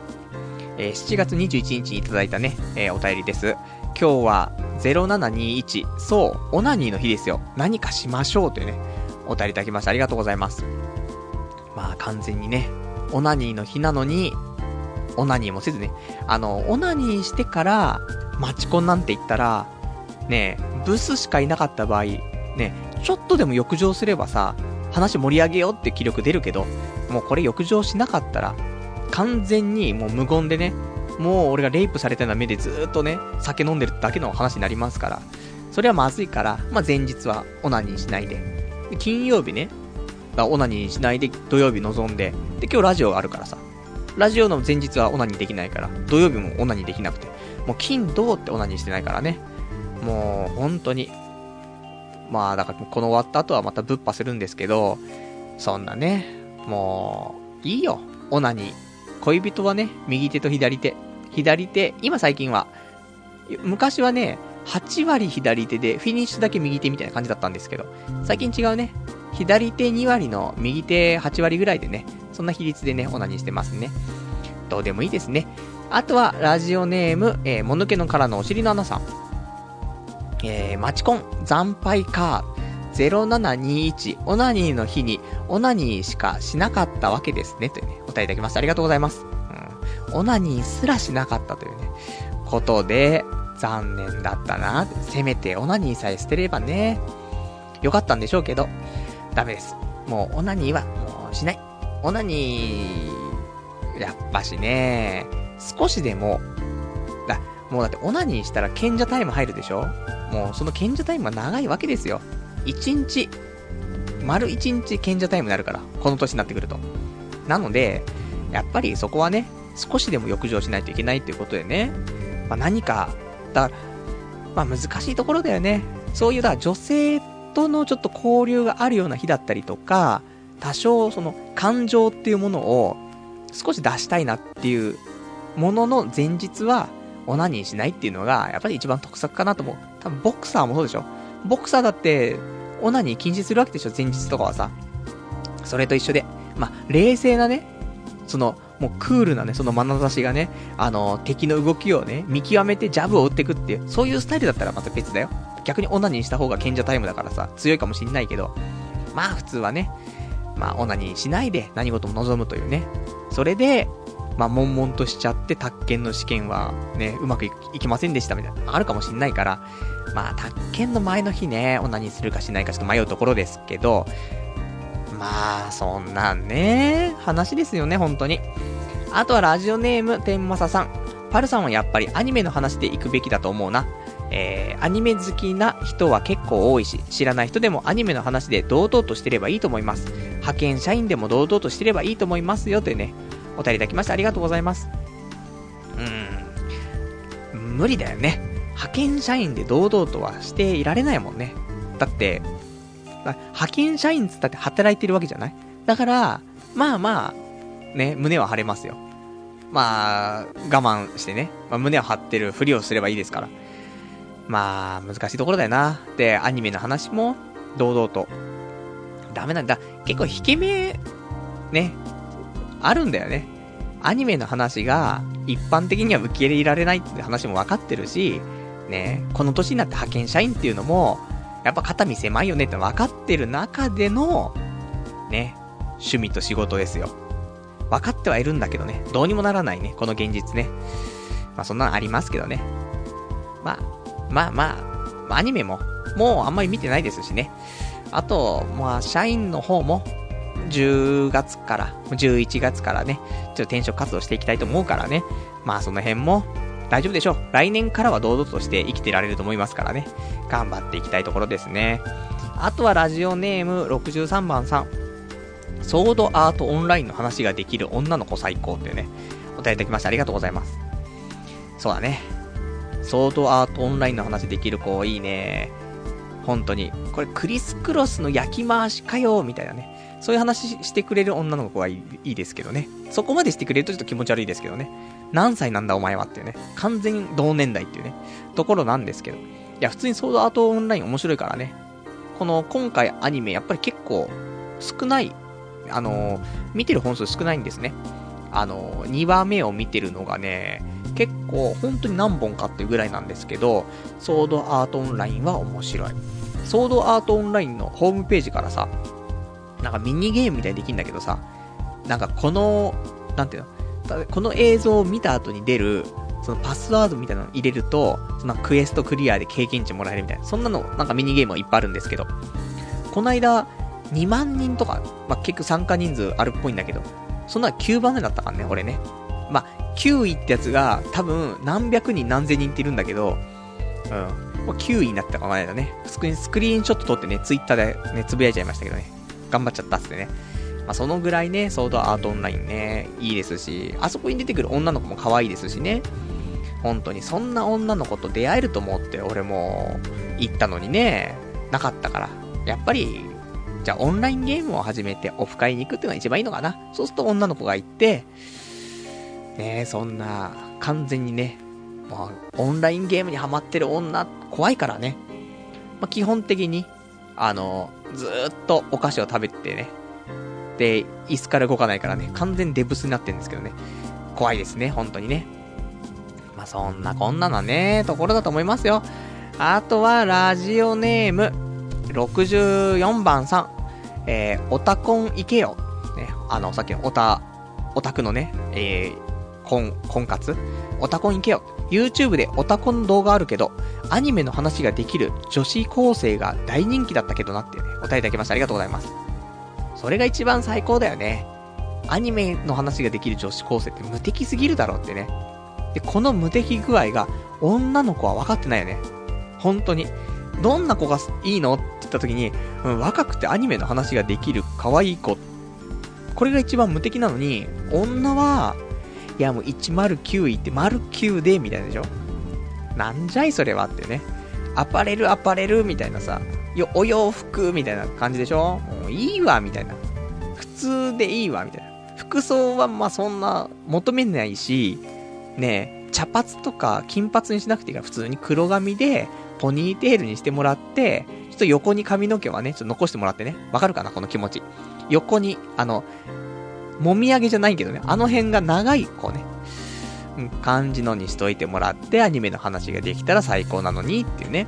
えー、7月21日にいただいたね、えー、お便りです。今日は0721、そう、オナニーの日ですよ。何かしましょうというね、お便りいただきました。ありがとうございます。まあ完全にね、オナニーの日なのに、オナニーもせずね、あの、オナニーしてから、マチコンなんて言ったら、ねえブスしかいなかった場合、ねえ、ちょっとでも浴場すればさ、話盛り上げようって気力出るけど、もうこれ浴場しなかったら、完全にもう無言でね、もう俺がレイプされたような目でずーっとね、酒飲んでるだけの話になりますから、それはまずいから、まあ、前日はオナニーしない。で金曜日ね、オナニーしないで土曜日臨んで、で、今日ラジオがあるからさ、ラジオの前日はオナニーできないから、土曜日もオナニーできなくて、もう金、土ってオナニーしてないからね、もう本当に、まあだからこの終わった後はまたぶっ破するんですけど、そんなね、もう、いいよ、オナニー。恋人はね、右手と左手。左手、今最近は、昔はね、8割左手で、フィニッシュだけ右手みたいな感じだったんですけど、最近違うね。左手2割の右手8割ぐらいでね、そんな比率でね、オナニーしてますね。どうでもいいですね。あとは、ラジオネーム、えー、もぬけの殻のお尻の穴さん。えー、マチコン、惨敗か。0721、オナニーの日に、オナニーしかしなかったわけですね。というね、お答えいただきます。ありがとうございます。うん。オナニーすらしなかったというね、ことで、残念だったな。せめてオナニーさえ捨てればね、よかったんでしょうけど、ダメです。もうオナニーはもうしない。オナニー、やっぱしね、少しでも、だ、もうだってオナニーしたら賢者タイム入るでしょ？もうその賢者タイムは長いわけですよ。1日、丸1日賢者タイムになるから、この年になってくると。なので、やっぱりそこはね、少しでも浴場しないといけないということでね、まあ、何かだまあ難しいところだよね。そういう、だ女性とのちょっと交流があるような日だったりとか、多少その感情っていうものを少し出したいなっていうものの前日はオナニーしないっていうのがやっぱり一番得策かなと思う。多分ボクサーもそうでしょ。ボクサーだってオナニー禁止するわけでしょ、前日とかはさ。それと一緒で。まあ、冷静なね、その、もうクールなね、その眼差しがね、あの、敵の動きをね、見極めてジャブを打っていくっていう、そういうスタイルだったらまた別だよ。逆にオナニーした方が賢者タイムだからさ、強いかもしんないけど、まあ普通はね、まあオナニーしないで何事も望むというね。それで、まあ悶々としちゃって宅建の試験はね、うまくいきませんでしたみたいな、あるかもしんないから、まあ宅建の前の日ね、オナニーするかしないかちょっと迷うところですけど、まあ、そんなんね、話ですよね、本当に。あとはラジオネーム、天正さん。パルさんはやっぱりアニメの話で行くべきだと思うな。えー、アニメ好きな人は結構多いし、知らない人でもアニメの話で堂々としてればいいと思います。派遣社員でも堂々としてればいいと思いますよ、というね、お便りいただきましてありがとうございます。うーん、無理だよね。派遣社員で堂々とはしていられないもんね。だって、派遣社員つったって働いてるわけじゃない？だから、まあまあ、ね、胸は張れますよ。まあ、我慢してね、まあ、胸を張ってるふりをすればいいですから。まあ、難しいところだよな。で、アニメの話も、堂々と。ダメなんだ。結構、引け目、ね、あるんだよね。アニメの話が、一般的には受け入れられないって話も分かってるし、ね、この年になって派遣社員っていうのも、やっぱ肩身狭いよねって分かってる中での、ね、趣味と仕事ですよ。分かってはいるんだけどね、どうにもならないね、この現実ね。まあそんなのありますけどね。まあ、まあまあ、アニメも、もうあんまり見てないですしね。あと、まあ、社員の方も、10月から、11月からね、ちょっと転職活動していきたいと思うからね。まあその辺も、大丈夫でしょう。来年からは堂々として生きてられると思いますからね。頑張っていきたいところですね。あとはラジオネーム63番さん。ソードアートオンラインの話ができる女の子最高っていうね、お便りいただきましてありがとうございます。そうだね。ソードアートオンラインの話できる子いいね。本当に。これクリスクロスの焼き回しかよみたいなね。そういう話してくれる女の子はいいですけどね。そこまでしてくれるとちょっと気持ち悪いですけどね。何歳なんだお前はっていうね。完全に同年代っていうね。ところなんですけど。いや、普通にソードアートオンライン面白いからね。この今回アニメやっぱり結構少ない。あの、見てる本数少ないんですね。あの、2話目を見てるのがね、結構本当に何本かっていうぐらいなんですけど、ソードアートオンラインは面白い。ソードアートオンラインのホームページからさ、なんかミニゲームみたいにできるんだけどさ、なんかこの、なんていうの、この映像を見た後に出る、そのパスワードみたいなのを入れると、そのクエストクリアで経験値もらえるみたいな、そんなの、なんかミニゲームはいっぱいあるんですけど、この間、2万人とか、まあ、結局参加人数あるっぽいんだけど、そんな9番目だったからね、俺ね。まあ、9位ってやつが、多分、何百人何千人っているんだけど、うん。もう9位になったかもないだね。スクリーン、スクリーンショット撮ってね、ツイッターでね、つぶやいちゃいましたけどね。頑張っちゃったっってね。まあ、そのぐらいね、ソードアートオンラインね、いいですし、あそこに出てくる女の子も可愛いですしね。本当に、そんな女の子と出会えると思って、俺も、行ったのにね、なかったから。やっぱり、じゃあオンラインゲームを始めてオフ会に行くっていうのが一番いいのかな。そうすると女の子が行って、ねそんな、完全にね、まあ、オンラインゲームにハマってる女、怖いからね。まあ、基本的に、あの、ずっとお菓子を食べてね。で、椅子から動かないからね、完全デブスになってるんですけどね。怖いですね、本当にね。まあ、そんなこんなのね、ところだと思いますよ。あとは、ラジオネーム、64番さん。えー、オタコン行けよ。ね、あの、さっきのオタ、オタクのね、えー、婚、婚活？オタコン行けよ。YouTube でオタコンの動画あるけど、アニメの話ができる女子高生が大人気だったけどなってね、お答えいただきました。ありがとうございます。それが一番最高だよね。アニメの話ができる女子高生って無敵すぎるだろうってね。で、この無敵具合が女の子は分かってないよね。本当に。どんな子がいいの？って言った時に、うん、若くてアニメの話ができる可愛い子。これが一番無敵なのに、女は、いやもう109位って丸9で、みたいなでしょ？なんじゃいそれはってね。アパレルアパレルみたいなさ、よ、お洋服みたいな感じでしょ？ういいわ、みたいな。普通でいいわ、みたいな。服装はまあそんな求めないし、ね茶髪とか金髪にしなくていいから普通に黒髪でポニーテールにしてもらって、ちょっと横に髪の毛はね、ちょっと残してもらってね。わかるかなこの気持ち。横に、あの、もみあげじゃないけどね、あの辺が長い、こうね、うん、感じのにしといてもらって、アニメの話ができたら最高なのにっていうね。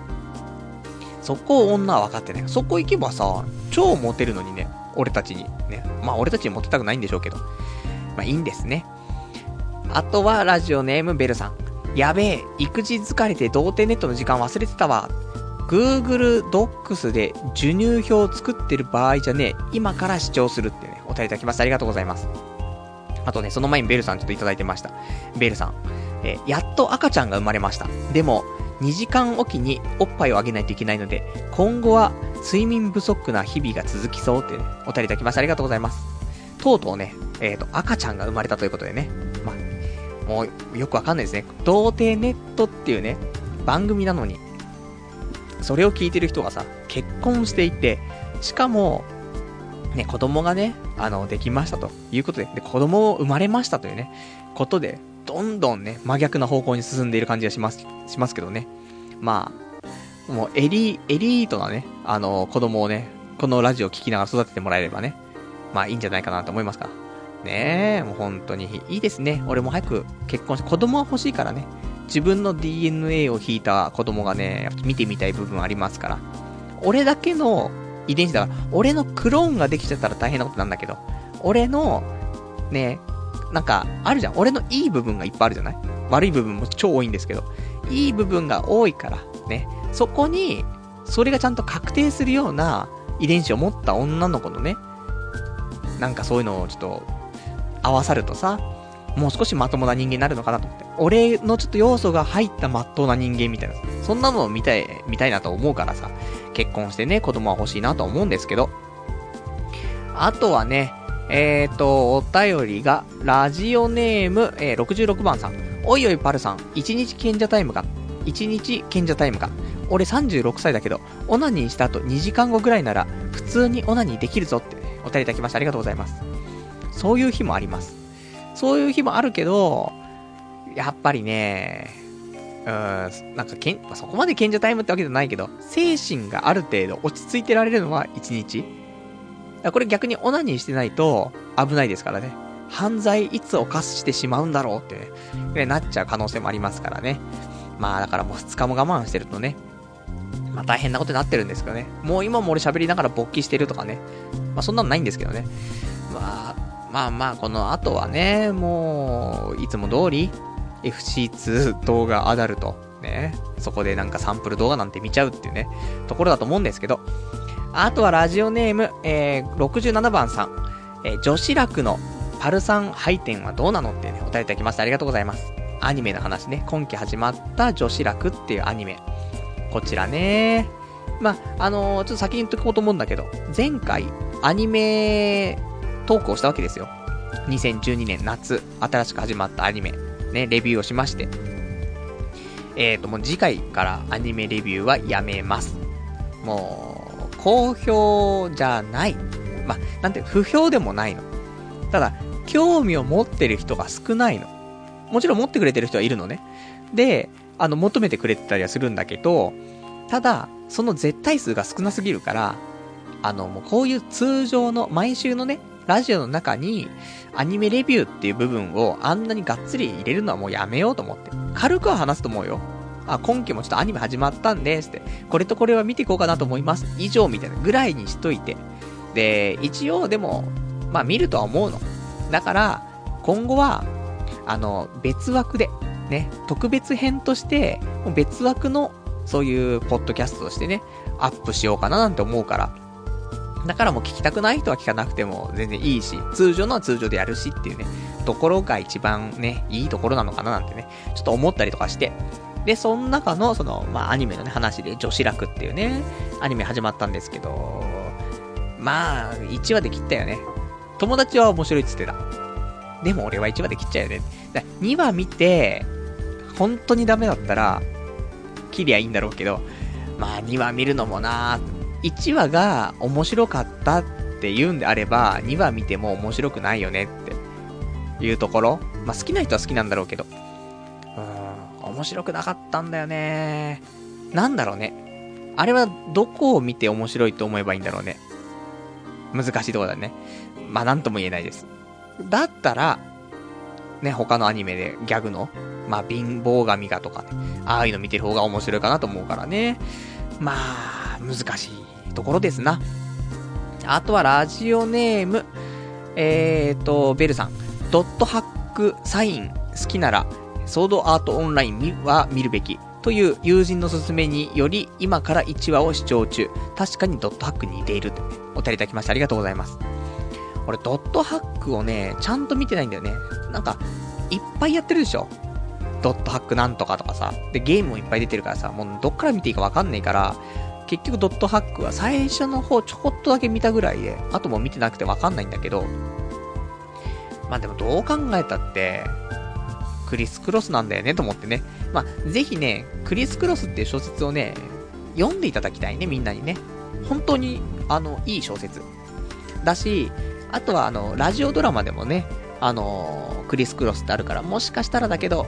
そこを女は分かってない。そこ行けばさ、超モテるのにね、俺たちにね。まあ俺たちにモテたくないんでしょうけど。まあいいんですね。あとはラジオネームベルさん。やべえ、育児疲れて童貞ネットの時間忘れてたわ。Google Docs で授乳表を作ってる場合じゃねえ。今から視聴するってね、お便りいただきました。ありがとうございます。あとね、その前にベルさんちょっといただいてました。ベルさん。えー、やっと赤ちゃんが生まれました。でも、2時間おきにおっぱいをあげないといけないので、今後は睡眠不足な日々が続きそうってね、お便りいただきました。ありがとうございます。とうとうね、えっ、ー、と、赤ちゃんが生まれたということでね、まあ、もうよくわかんないですね。童貞ネットっていうね、番組なのに、それを聞いてる人がさ、結婚していて、しかも、ね、子供がね、あの、できましたということで、で、子供を生まれましたというね、ことで、どんどんね、真逆な方向に進んでいる感じがします、しますけどね。まあ、もうエリ、エリートなね、あの、子供をね、このラジオを聴きながら育ててもらえればね、まあいいんじゃないかなと思いますから。ねえ、もう本当にいいですね。俺も早く結婚して、子供は欲しいからね。自分の DNA を引いた子供がね、見てみたい部分ありますから。俺だけの遺伝子だから、俺のクローンができちゃったら大変なことなんだけど、俺の、ね、なんか、あるじゃん。俺のいい部分がいっぱいあるじゃない？悪い部分も超多いんですけど、いい部分が多いから、ね、そこに、それがちゃんと確定するような遺伝子を持った女の子のね、なんかそういうのをちょっと、合わさるとさ、もう少しまともな人間になるのかなと思って。俺のちょっと要素が入ったまっとうな人間みたいな。そんなのを見たい、見たいなと思うからさ、結婚してね、子供は欲しいなと思うんですけど。あとはね、えーと、お便りが、ラジオネーム、えー、66番さん。おいおいパルさん、1日賢者タイムか？1日賢者タイムか？俺36歳だけど、オナニーした後2時間後ぐらいなら、普通にオナニーできるぞって、お便りいただきました。ありがとうございます。そういう日もあります。そういう日もあるけど、やっぱりね、うん、なんかけん、そこまで賢者タイムってわけじゃないけど、精神がある程度落ち着いてられるのは1日。これ逆にオナニーしてないと危ないですからね。犯罪いつ犯してしまうんだろうってね、なっちゃう可能性もありますからね。まあだからもう2日も我慢してるとね、まあ大変なことになってるんですけどね。もう今も俺喋りながら勃起してるとかね。まあそんなのないんですけどね。まあ、まあまあ、この後はね、もう、いつも通り、FC2 動画アダルト、ね、そこでなんかサンプル動画なんて見ちゃうっていうね、ところだと思うんですけど、あとはラジオネーム、えー、67番さん。えー、女子楽のパルサン配点はどうなのってね、お便りいただきましてありがとうございます。アニメの話ね、今期始まった女子楽っていうアニメ。こちらね。まあ、あのー、ちょっと先に言っとこうと思うんだけど、前回、アニメトークをしたわけですよ。2012年夏、新しく始まったアニメ、ね、レビューをしまして。えーと、もう次回からアニメレビューはやめます。もう、好評じゃない。ま、なんて、不評でもないの。ただ、興味を持ってる人が少ないの。もちろん持ってくれてる人はいるのね。で、あの、求めてくれてたりはするんだけど、ただ、その絶対数が少なすぎるから、あの、もうこういう通常の、毎週のね、ラジオの中に、アニメレビューっていう部分をあんなにがっつり入れるのはもうやめようと思って。軽くは話すと思うよ。あ、今期もちょっとアニメ始まったんですって、これとこれは見ていこうかなと思います。以上みたいなぐらいにしといて。で、一応でも、まあ見るとは思うの。だから、今後は、あの、別枠で、ね、特別編として、別枠の、そういうポッドキャストとしてね、アップしようかななんて思うから。だからもう聞きたくない人は聞かなくても全然いいし、通常のは通常でやるしっていうね、ところが一番ね、いいところなのかななんてね、ちょっと思ったりとかして。で、その中の、その、まあ、アニメのね、話で、女子楽っていうね、アニメ始まったんですけど、まあ、1話で切ったよね。友達は面白いっつってた。でも俺は1話で切っちゃうよね。だ2話見て、本当にダメだったら、切りゃいいんだろうけど、まあ2話見るのもなー1話が面白かったって言うんであれば、2話見ても面白くないよねっていうところ。まあ好きな人は好きなんだろうけど。うん、面白くなかったんだよね。なんだろうね。あれはどこを見て面白いと思えばいいんだろうね。難しいとこだね。まあなんとも言えないです。だったら、ね、他のアニメでギャグの、まあ貧乏神がとかね、ああいうの見てる方が面白いかなと思うからね。まあ、難しいところですな。あとはラジオネーム、えーと、ベルさん。ドットハックサイン好きなら、ソードアートオンラインは見るべき。という友人の勧めにより、今から1話を視聴中。確かにドットハックに似ている、お便りいただきましてありがとうございます。俺、ドットハックをね、ちゃんと見てないんだよね。なんか、いっぱいやってるでしょドットハックなんとかとかさ。で、ゲームもいっぱい出てるからさ、もうどっから見ていいかわかんないから、結局ドットハックは最初の方ちょこっとだけ見たぐらいで、あとも見てなくてわかんないんだけど、まあでもどう考えたって、クリス・クロスなんだよねと思ってね。まあ、ぜひね、クリス・クロスっていう小説をね、読んでいただきたいね、みんなにね。本当に、あの、いい小説。だし、あとは、あの、ラジオドラマでもね、あのクリス・クロスってあるから、もしかしたらだけど、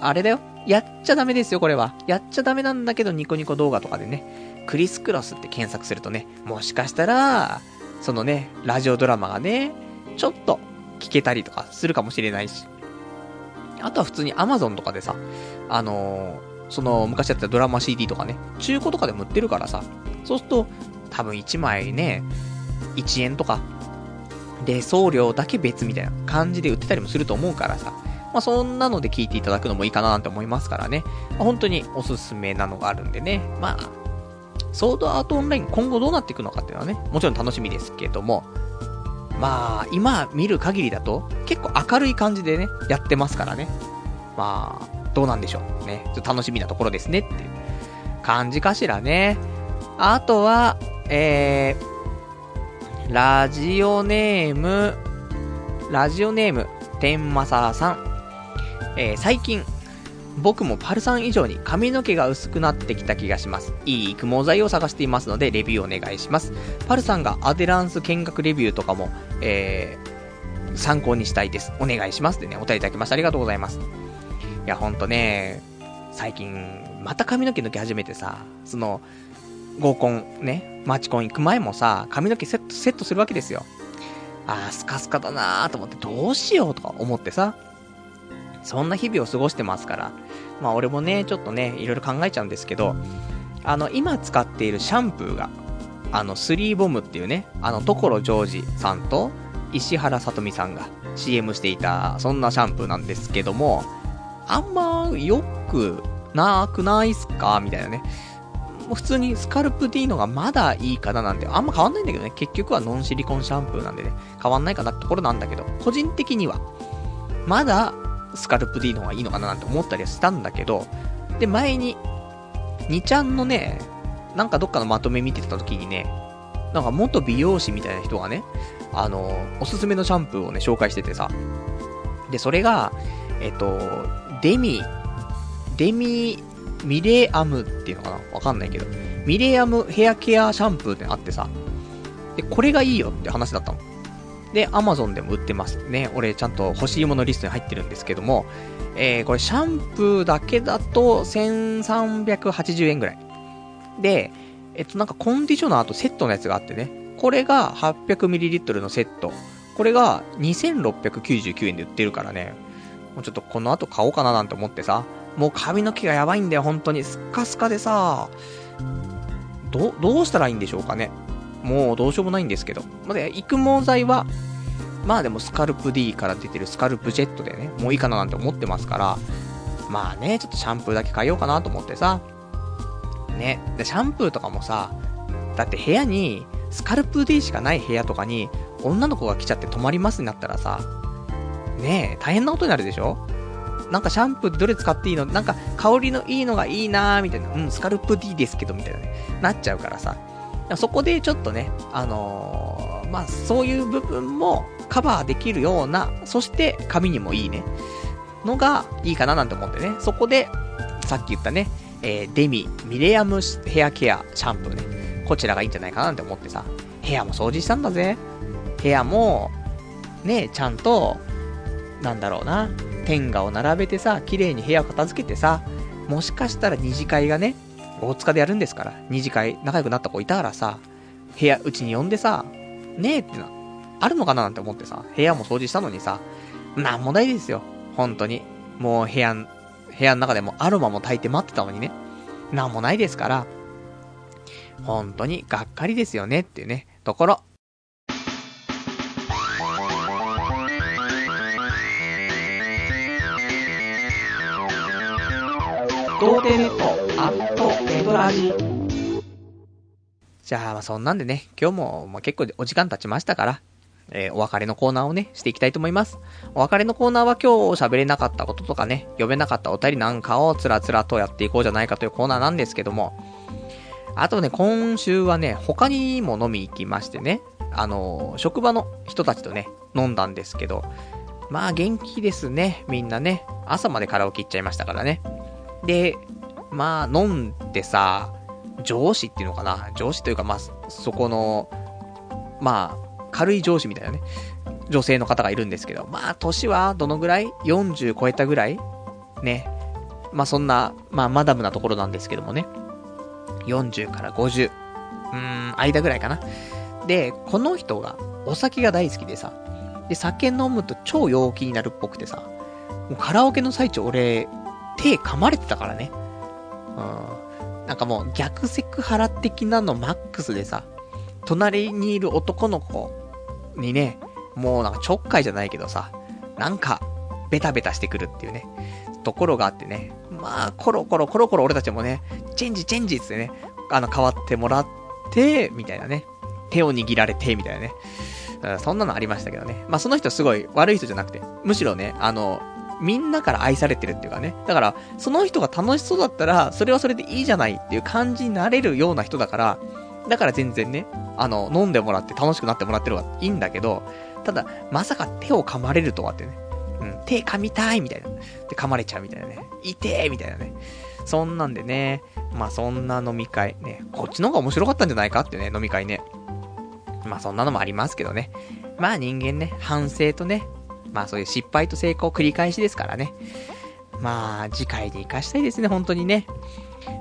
あれだよ。やっちゃダメですよ、これは。やっちゃダメなんだけど、ニコニコ動画とかでね、クリス・クロスって検索するとね、もしかしたら、そのね、ラジオドラマがね、ちょっと聞けたりとかするかもしれないし。あとは普通に Amazon とかでさ、あのー、その昔やったドラマ CD とかね、中古とかでも売ってるからさ、そうすると、多分1枚ね、1円とか、で、送料だけ別みたいな感じで売ってたりもすると思うからさ、まあ、そんなので聞いていただくのもいいかななんて思いますからね。まあ、本当におすすめなのがあるんでね。まあ、ソードアートオンライン今後どうなっていくのかっていうのはね、もちろん楽しみですけども、まあ、今見る限りだと、結構明るい感じでね、やってますからね。まあ、どうなんでしょう。ね。ちょっと楽しみなところですねっていう感じかしらね。あとは、えー、ラジオネーム、ラジオネーム、天正さん。えー、最近、僕もパルさん以上に髪の毛が薄くなってきた気がします。いい育毛剤を探していますので、レビューお願いします。パルさんがアデランス見学レビューとかも、えー、参考にしたいです。お願いします。でね、お便りいただきました。ありがとうございます。いや、ほんとね、最近、また髪の毛抜け始めてさ、その、合コン、ね、マチコン行く前もさ、髪の毛セット、セットするわけですよ。あー、スカスカだなーと思って、どうしようとか思ってさ、そんな日々を過ごしてますから。まあ俺もね、ちょっとね、いろいろ考えちゃうんですけど、あの、今使っているシャンプーが、あの、スリーボムっていうね、あの、所ジョージさんと石原さとみさんが CM していた、そんなシャンプーなんですけども、あんま良くなくないっすか？みたいなね。もう普通にスカルプ D のがまだいいかななんて、あんま変わんないんだけどね、結局はノンシリコンシャンプーなんでね、変わんないかなってところなんだけど、個人的には、まだスカルプ D の方がいいのかななんて思ったりしたんだけど、で、前に、2ちゃんのね、なんかどっかのまとめ見てた時にね、なんか元美容師みたいな人がね、あの、おすすめのシャンプーをね、紹介しててさ。で、それが、えっと、デミ、デミ、ミレアムっていうのかな？わかんないけど。ミレアムヘアケアシャンプーってあってさ。で、これがいいよって話だったの。で、アマゾンでも売ってますね。俺ちゃんと欲しいものリストに入ってるんですけども、えー、これシャンプーだけだと1380円ぐらい。で、えっとなんかコンディショナーとセットのやつがあってね。これが 800ml のセット。これが2699円で売ってるからね。もうちょっとこの後買おうかななんて思ってさ。もう髪の毛がやばいんだよ、本当に。スッカスカでさ。ど、どうしたらいいんでしょうかね。もうどうしようもないんですけど。まあ、で、育毛剤は、まあでもスカルプ D から出てるスカルプジェットでね、もういいかななんて思ってますから、まあね、ちょっとシャンプーだけ変えようかなと思ってさ。ね。で、シャンプーとかもさ、だって部屋に、スカルプ D しかない部屋とかに、女の子が来ちゃって泊まりますになったらさ、ねえ、大変なことになるでしょ？なんかシャンプーどれ使っていいの？なんか香りのいいのがいいなーみたいな。うん、スカルプ D ですけど、みたいなね。なっちゃうからさ。そこでちょっとね、あのー、まあ、そういう部分もカバーできるような、そして髪にもいいね、のがいいかななんて思ってね。そこで、さっき言ったね、えー、デミ、ミレアムヘアケアシャンプーね。こちらがいいんじゃないかななんて思ってさ。部屋も掃除したんだぜ。部屋も、ね、ちゃんと、なんだろうな、天下を並べてさ、綺麗に部屋を片付けてさ、もしかしたら二次会がね、大塚でやるんですから、二次会仲良くなった子いたからさ、部屋、うちに呼んでさ、ねえってな、あるのかななんて思ってさ、部屋も掃除したのにさ、なんもないですよ。本当に。もう部屋、部屋の中でもアロマも炊いて待ってたのにね。なんもないですから、本当にがっかりですよねっていうね、ところ。童貞ネットアットネトラジじゃあ、まそんなんでね、今日も、まあ、結構お時間経ちましたから、えー、お別れのコーナーをね、していきたいと思います。お別れのコーナーは今日喋れなかったこととかね、読めなかったお便りなんかをつらつらとやっていこうじゃないかというコーナーなんですけども、あとね、今週はね、他にも飲み行きましてね、あのー、職場の人たちとね、飲んだんですけど、まあ元気ですね、みんなね。朝までカラオケ行っちゃいましたからね。で、まあ、飲んでさ、上司っていうのかな？上司というか、まあ、そこの、まあ、軽い上司みたいなね、女性の方がいるんですけど、まあ、年はどのぐらい ?40 超えたぐらい？ね。まあ、そんな、まあ、マダムなところなんですけどもね。40から50。うーん、間ぐらいかな。で、この人が、お酒が大好きでさ、で、酒飲むと超陽気になるっぽくてさ、もうカラオケの最中俺、手噛まれてたからね。うん。なんかもう逆セクハラ的なのマックスでさ、隣にいる男の子にね、もうなんかちょっかいじゃないけどさ、なんか、ベタベタしてくるっていうね、ところがあってね、まあ、コロコロコロコロ俺たちもね、チェンジチェンジってね、あの、変わってもらって、みたいなね、手を握られて、みたいなね、そんなのありましたけどね。まあ、その人すごい悪い人じゃなくて、むしろね、あの、みんなから愛されてるっていうかね。だから、その人が楽しそうだったら、それはそれでいいじゃないっていう感じになれるような人だから、だから全然ね、あの、飲んでもらって楽しくなってもらってる方がいいんだけど、ただ、まさか手を噛まれるとはってね。うん、手噛みたいみたいな。で、噛まれちゃうみたいなね。痛えみたいなね。そんなんでね、まあそんな飲み会、ね、こっちの方が面白かったんじゃないかってね、飲み会ね。まあそんなのもありますけどね。まあ人間ね、反省とね、まあそういう失敗と成功繰り返しですからね。まあ次回に活かしたいですね、本当にね。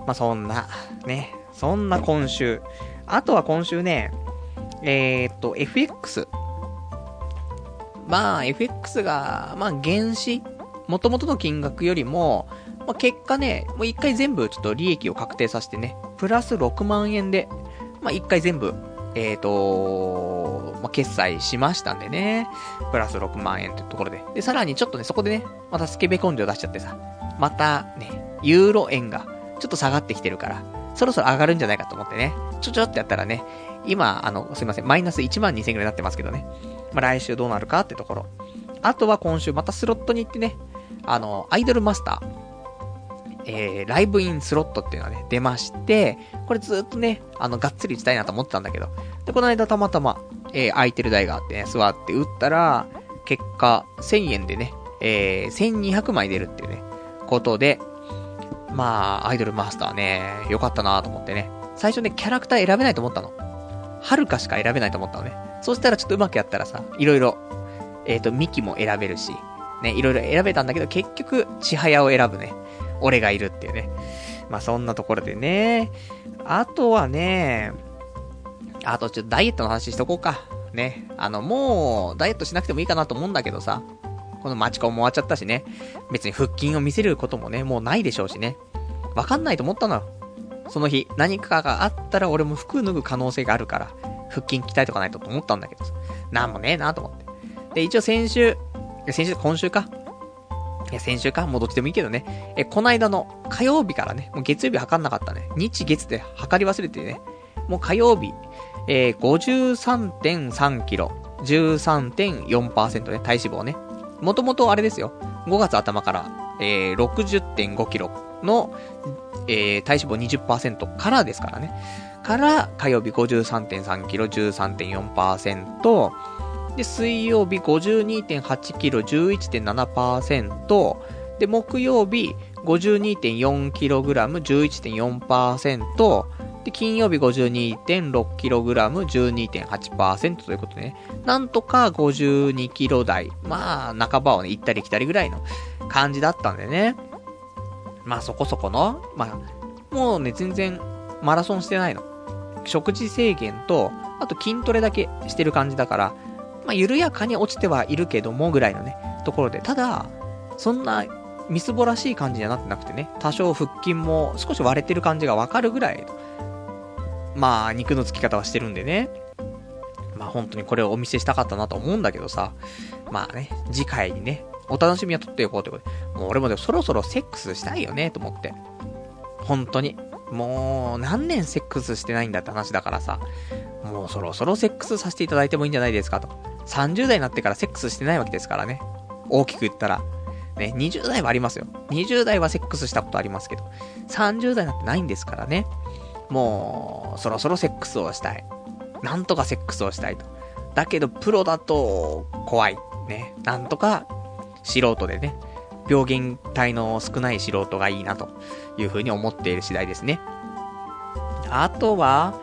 まあそんな、ね、そんな今週。あとは今週ね、えー、っと、FX。まあ FX が、まあ原資、元々の金額よりも、まあ、結果ね、もう一回全部ちょっと利益を確定させてね、プラス6万円で、まあ一回全部、えー、っと、まあ、決済しましたんでね。プラス6万円というところで。で、さらにちょっとね、そこでね、またスケベ根性出しちゃってさ、またね、ユーロ円がちょっと下がってきてるから、そろそろ上がるんじゃないかと思ってね、ちょちょってやったらね、今、あの、すいません、マイナス1万2000円ぐらいになってますけどね。まあ、来週どうなるかってところ。あとは今週またスロットに行ってね、あの、アイドルマスター。えー、ライブインスロットっていうのがね、出まして、これずっとね、あの、がっつり打ちたいなと思ってたんだけど、で、この間たまたま、えー、空いてる台があってね、座って打ったら、結果、1000円でね、えー、1200枚出るっていうね、ことで、まあ、アイドルマスターね、よかったなと思ってね。最初ね、キャラクター選べないと思ったの。はるかしか選べないと思ったのね。そしたらちょっとうまくやったらさ、いろいろ、えっ、ー、と、ミキも選べるし、ね、いろいろ選べたんだけど、結局、千早を選ぶね。俺がいるっていうね。まあそんなところでね。あとはね、あとちょっとダイエットの話しとこうか。ね。あの、もう、ダイエットしなくてもいいかなと思うんだけどさ。このマチコンも終わっちゃったしね。別に腹筋を見せることもね、もうないでしょうしね。わかんないと思ったのよ。その日、何かがあったら俺も服脱ぐ可能性があるから、腹筋鍛えとかないとと思ったんだけどさ。なんもねえなと思って。で、一応先週、先週、今週か。いや、先週かもうどっちでもいいけどね。え、この間の火曜日からね、もう月曜日測んなかったね。日月で測り忘れてね。もう火曜日、えー、53.3キロ、13.4%ね、体脂肪ね。もともとあれですよ。5月頭から、えー、60.5キロの、えー、体脂肪20%からですからね。から、火曜日53.3キロ、13.4%。で、水曜日52.8キロ、11.7%。で、木曜日52.4キログラム、11.4%。で、金曜日 52.6kg、12.8%ということでね、なんとか 52kg 台、まあ、半ばをね、行ったり来たりぐらいの感じだったんでね、まあそこそこの、まあ、もうね、全然マラソンしてないの。食事制限と、あと筋トレだけしてる感じだから、まあ緩やかに落ちてはいるけどもぐらいのね、ところで、ただ、そんなみすぼらしい感じにはなってなくてね、多少腹筋も少し割れてる感じがわかるぐらいまあ、肉の付き方はしてるんでね。まあ、本当にこれをお見せしたかったなと思うんだけどさ。まあね、次回にね、お楽しみは取っておこうということで。もう俺もでもそろそろセックスしたいよね、と思って。本当に。もう、何年セックスしてないんだって話だからさ。もうそろそろセックスさせていただいてもいいんじゃないですかと。30代になってからセックスしてないわけですからね。大きく言ったら。ね、20代はありますよ。20代はセックスしたことありますけど、30代なんてないんですからね。もう、そろそろセックスをしたい。なんとかセックスをしたいと。だけど、プロだと、怖い。ね。なんとか、素人でね、病原体の少ない素人がいいな、というふうに思っている次第ですね。あとは、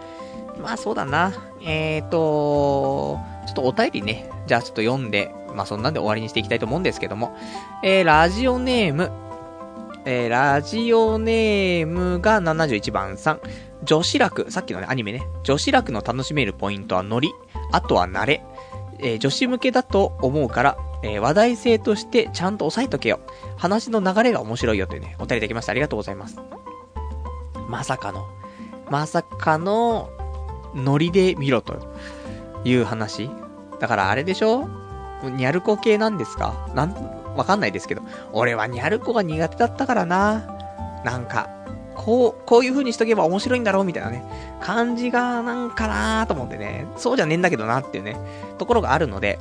まあそうだな。えーと、ちょっとお便りね、じゃあちょっと読んで、まあそんなんで終わりにしていきたいと思うんですけども、えー、ラジオネーム、えー、ラジオネームが71番さん。女子楽、さっきのね、アニメね。女子楽の楽しめるポイントはノリ、あとは慣れ。えー、女子向けだと思うから、えー、話題性としてちゃんと押さえとけよ。話の流れが面白いよというね、お便りいただきました。ありがとうございます。まさかの、まさかの、ノリで見ろという話。だからあれでしょ？ニャルコ系なんですか？なん、わかんないですけど。俺はニャルコが苦手だったからな。なんか、こう、こういう風にしとけば面白いんだろうみたいなね、感じがなんかなーと思ってね、そうじゃねえんだけどなっていうね、ところがあるので、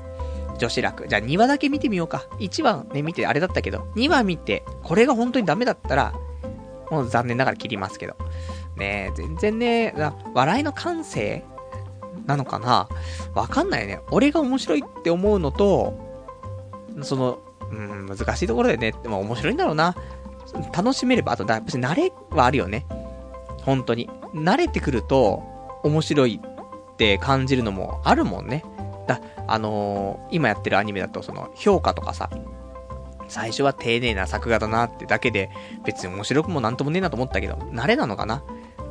女子楽。じゃあ2話だけ見てみようか。1話ね、見てあれだったけど、2話見て、これが本当にダメだったら、もう残念ながら切りますけど。ね全然ね、笑いの感性なのかなわかんないね。俺が面白いって思うのと、その、うん、難しいところでね、でも面白いんだろうな。楽しめれば、あと、だ、慣れはあるよね。本当に。慣れてくると、面白いって感じるのもあるもんね。だ、あのー、今やってるアニメだと、その、評価とかさ、最初は丁寧な作画だなってだけで、別に面白くもなんともねえなと思ったけど、慣れなのかな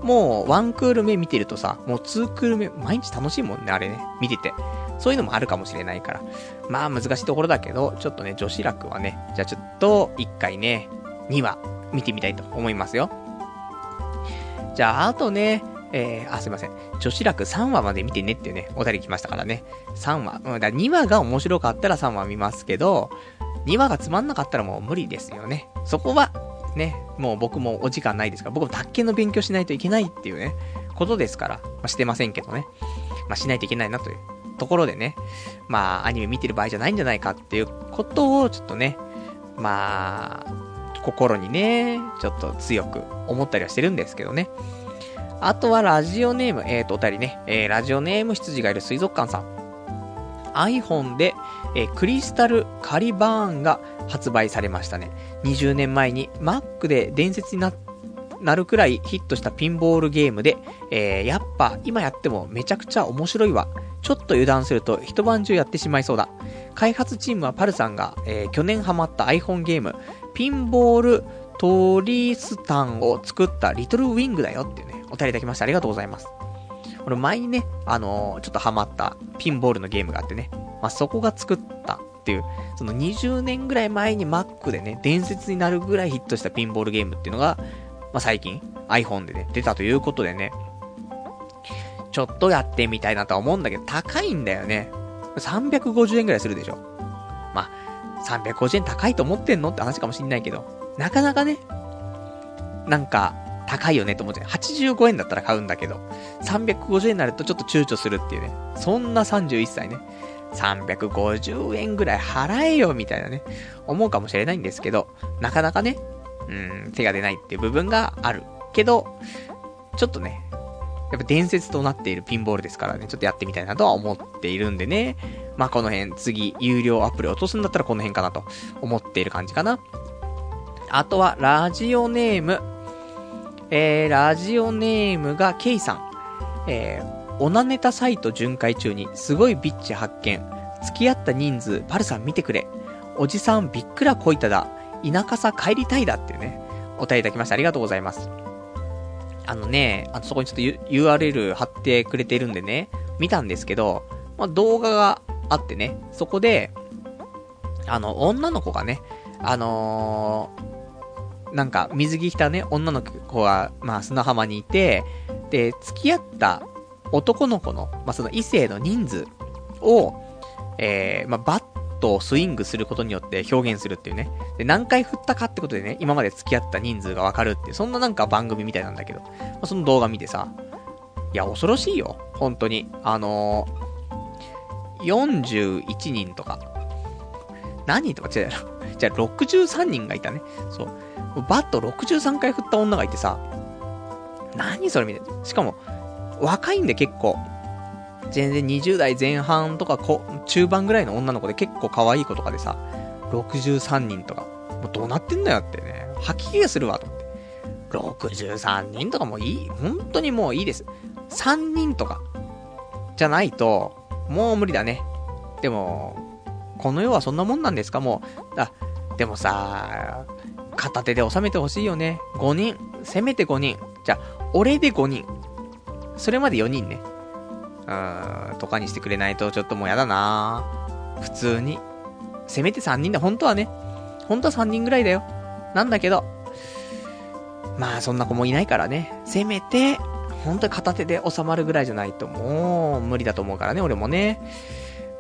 もう、ワンクール目見てるとさ、もうツークール目、毎日楽しいもんね、あれね、見てて。そういうのもあるかもしれないから。まあ難しいところだけど、ちょっとね、女子楽はね、じゃあちょっと、一回ね、2話見てみたいと思いますよ。じゃあ、あとね、えー、あ、すいません。女子楽3話まで見てねっていうね、お便り来ましたからね。3話。うん、だ2話が面白かったら3話見ますけど、2話がつまんなかったらもう無理ですよね。そこは、ね、もう僕もお時間ないですから、僕も卓球の勉強しないといけないっていうね、ことですから、まあ、してませんけどね。まあ、しないといけないなというところでね、まあ、アニメ見てる場合じゃないんじゃないかっていうことを、ちょっとね、まあ、心にね、ちょっと強く思ったりはしてるんですけどね。あとはラジオネーム、えーと、お便りね、えー、ラジオネーム羊がいる水族館さん。iPhone で、えー、クリスタルカリバーンが発売されましたね。20年前に Mac で伝説にななるくらいヒットしたピンボールゲームで、えー、やっぱ今やってもめちゃくちゃ面白いわ。ちょっと油断すると一晩中やってしまいそうだ。開発チームはパルさんが、えー、去年ハマった iPhone ゲーム、ピンボールトリスタンを作ったリトルウィングだよっていうね、お便りいただきましてありがとうございます。俺前にね、あのー、ちょっとハマったピンボールのゲームがあってね、まあ、そこが作ったっていう、その20年ぐらい前に Mac でね、伝説になるぐらいヒットしたピンボールゲームっていうのが、まあ、最近 iPhone でね、出たということでね、ちょっとやってみたいなとは思うんだけど、高いんだよね。350円ぐらいするでしょ。まあ、350円高いと思ってんの？って話かもしんないけど、なかなかね、なんか、高いよねと思って、85円だったら買うんだけど、350円になるとちょっと躊躇するっていうね。そんな31歳ね。350円ぐらい払えよ、みたいなね、思うかもしれないんですけど、なかなかね、うん、手が出ないっていう部分がある。けど、ちょっとね、やっぱ伝説となっているピンボールですからね、ちょっとやってみたいなとは思っているんでね、まあこの辺、次、有料アプリ落とすんだったらこの辺かなと思っている感じかな。あとは、ラジオネーム。えー、ラジオネームがケイさん。えー、オナネタサイト巡回中にすごいビッチ発見。付き合った人数、パルさん見てくれ。おじさんびっくらこいただ。田舎さ帰りたいだってね、お便りいただきましてありがとうございます。あのね、あとそこにちょっと URL 貼ってくれてるんでね、見たんですけど、まあ、動画があってね、そこで、あの、女の子がね、あのー、なんか、水着着たね、女の子が、まあ、砂浜にいて、で、付き合った男の子の、まあ、その異性の人数を、えー、まあ、バットをスイングすることによって表現するっていうね。で、何回振ったかってことでね、今まで付き合った人数がわかるって、そんななんか番組みたいなんだけど、まあ、その動画見てさ、いや、恐ろしいよ。本当に。あのー、41人とか。何人とか？違うやろ。じゃあ63人がいたね。そう。バット63回振った女がいてさ、何それみたいな。しかも、若いんで結構。全然20代前半とかこ、中盤ぐらいの女の子で結構可愛い子とかでさ、63人とか、もうどうなってんだよってね、吐き気がするわと思って。63人とかもいい、本当にもういいです。3人とか、じゃないと、もう無理だね。でも、この世はそんなもんなんですか？もう。あ、でもさ、片手で収めてほしいよね。5人。せめて5人。じゃあ、俺で5人。それまで4人ね。うーん、とかにしてくれないとちょっともうやだな普通に。せめて3人だ。本当はね。本当は3人ぐらいだよ。なんだけど。まあ、そんな子もいないからね。せめて、本当に片手で収まるぐらいじゃないともう無理だと思うからね、俺もね。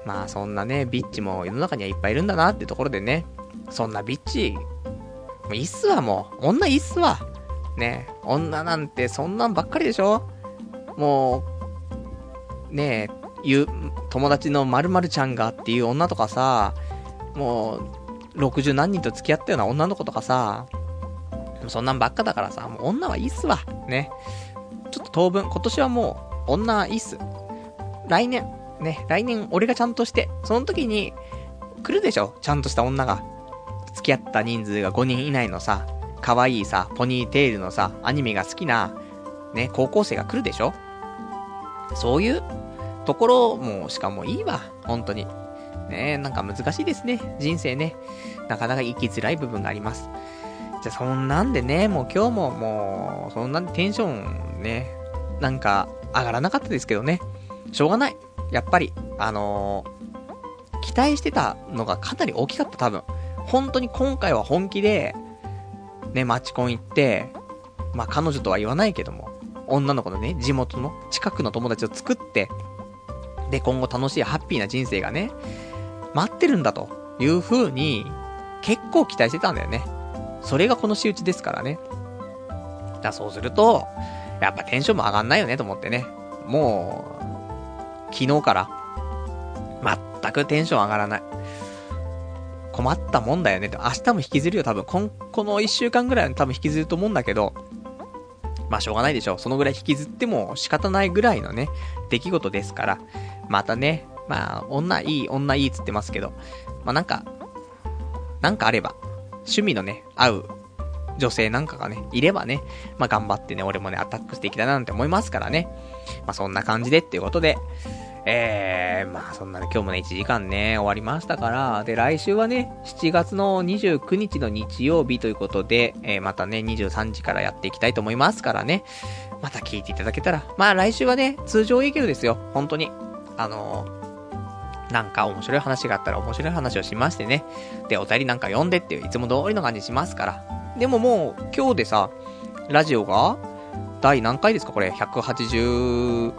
まあ、そんなね、ビッチも世の中にはいっぱいいるんだなってところでね。そんなビッチ、もういいっすわ、もう。女いいっすわ。ね。女なんてそんなんばっかりでしょもう、ねえ、友達の〇〇ちゃんがっていう女とかさ、もう、60何人と付き合ったような女の子とかさ、そんなんばっかだからさ、もう女はいいっすわ。ね。ちょっと当分、今年はもう、女はいいっす。来年、ね、来年俺がちゃんとして、その時に、来るでしょ？ちゃんとした女が。付き合った人数が5人以内のさ、可愛いさ、ポニーテールのさ、アニメが好きな、ね、高校生が来るでしょ？そういうところも、しかもいいわ。本当に。ねえなんか難しいですね。人生ね。なかなか生きづらい部分があります。じゃあそんなんでね、もう今日ももう、そんなんでテンションね、なんか上がらなかったですけどね。しょうがない。やっぱり、あのー、期待してたのがかなり大きかった、多分。本当に今回は本気で、ね、マチコン行って、まあ彼女とは言わないけども、女の子のね、地元の近くの友達を作って、で、今後楽しいハッピーな人生がね、待ってるんだという風に、結構期待してたんだよね。それがこの仕打ちですからね。だそうすると、やっぱテンションも上がんないよねと思ってね。もう、昨日から、全くテンション上がらない。困ったもんだよねって。明日も引きずるよ、多分。こん、この一週間ぐらいは多分引きずると思うんだけど、まあしょうがないでしょう。そのぐらい引きずっても仕方ないぐらいのね、出来事ですから。またね、まあ、女いい、女いいっつってますけど、まあなんか、なんかあれば、趣味のね、合う女性なんかがね、いればね、まあ頑張ってね、俺もね、アタックしていきたいななんて思いますからね。まあそんな感じでっていうことで、えー、まあそんなね、今日もね、1時間ね、終わりましたから、で、来週はね、7月の29日の日曜日ということで、えー、またね、23時からやっていきたいと思いますからね、また聞いていただけたら、まあ来週はね、通常営業ですよ、本当に。あのー、なんか面白い話があったら面白い話をしましてね。で、お便りなんか読んでっていう、いつも通りの感じしますから。でももう、今日でさ、ラジオが、第何回ですかこれ、188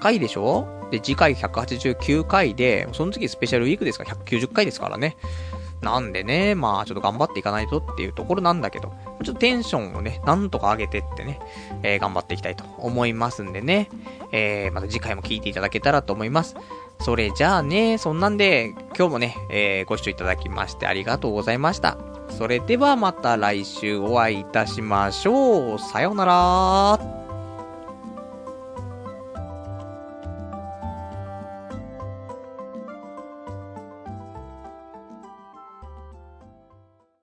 回でしょ？で、次回189回で、その次スペシャルウィークですか？ら190回ですからね。なんでね、まあちょっと頑張っていかないとっていうところなんだけど、ちょっとテンションをね、なんとか上げてってね、えー、頑張っていきたいと思いますんでね、えー、また次回も聞いていただけたらと思います。それじゃあね、そんなんで、今日もね、えー、ご視聴いただきましてありがとうございました。それではまた来週お会いいたしましょう。さようなら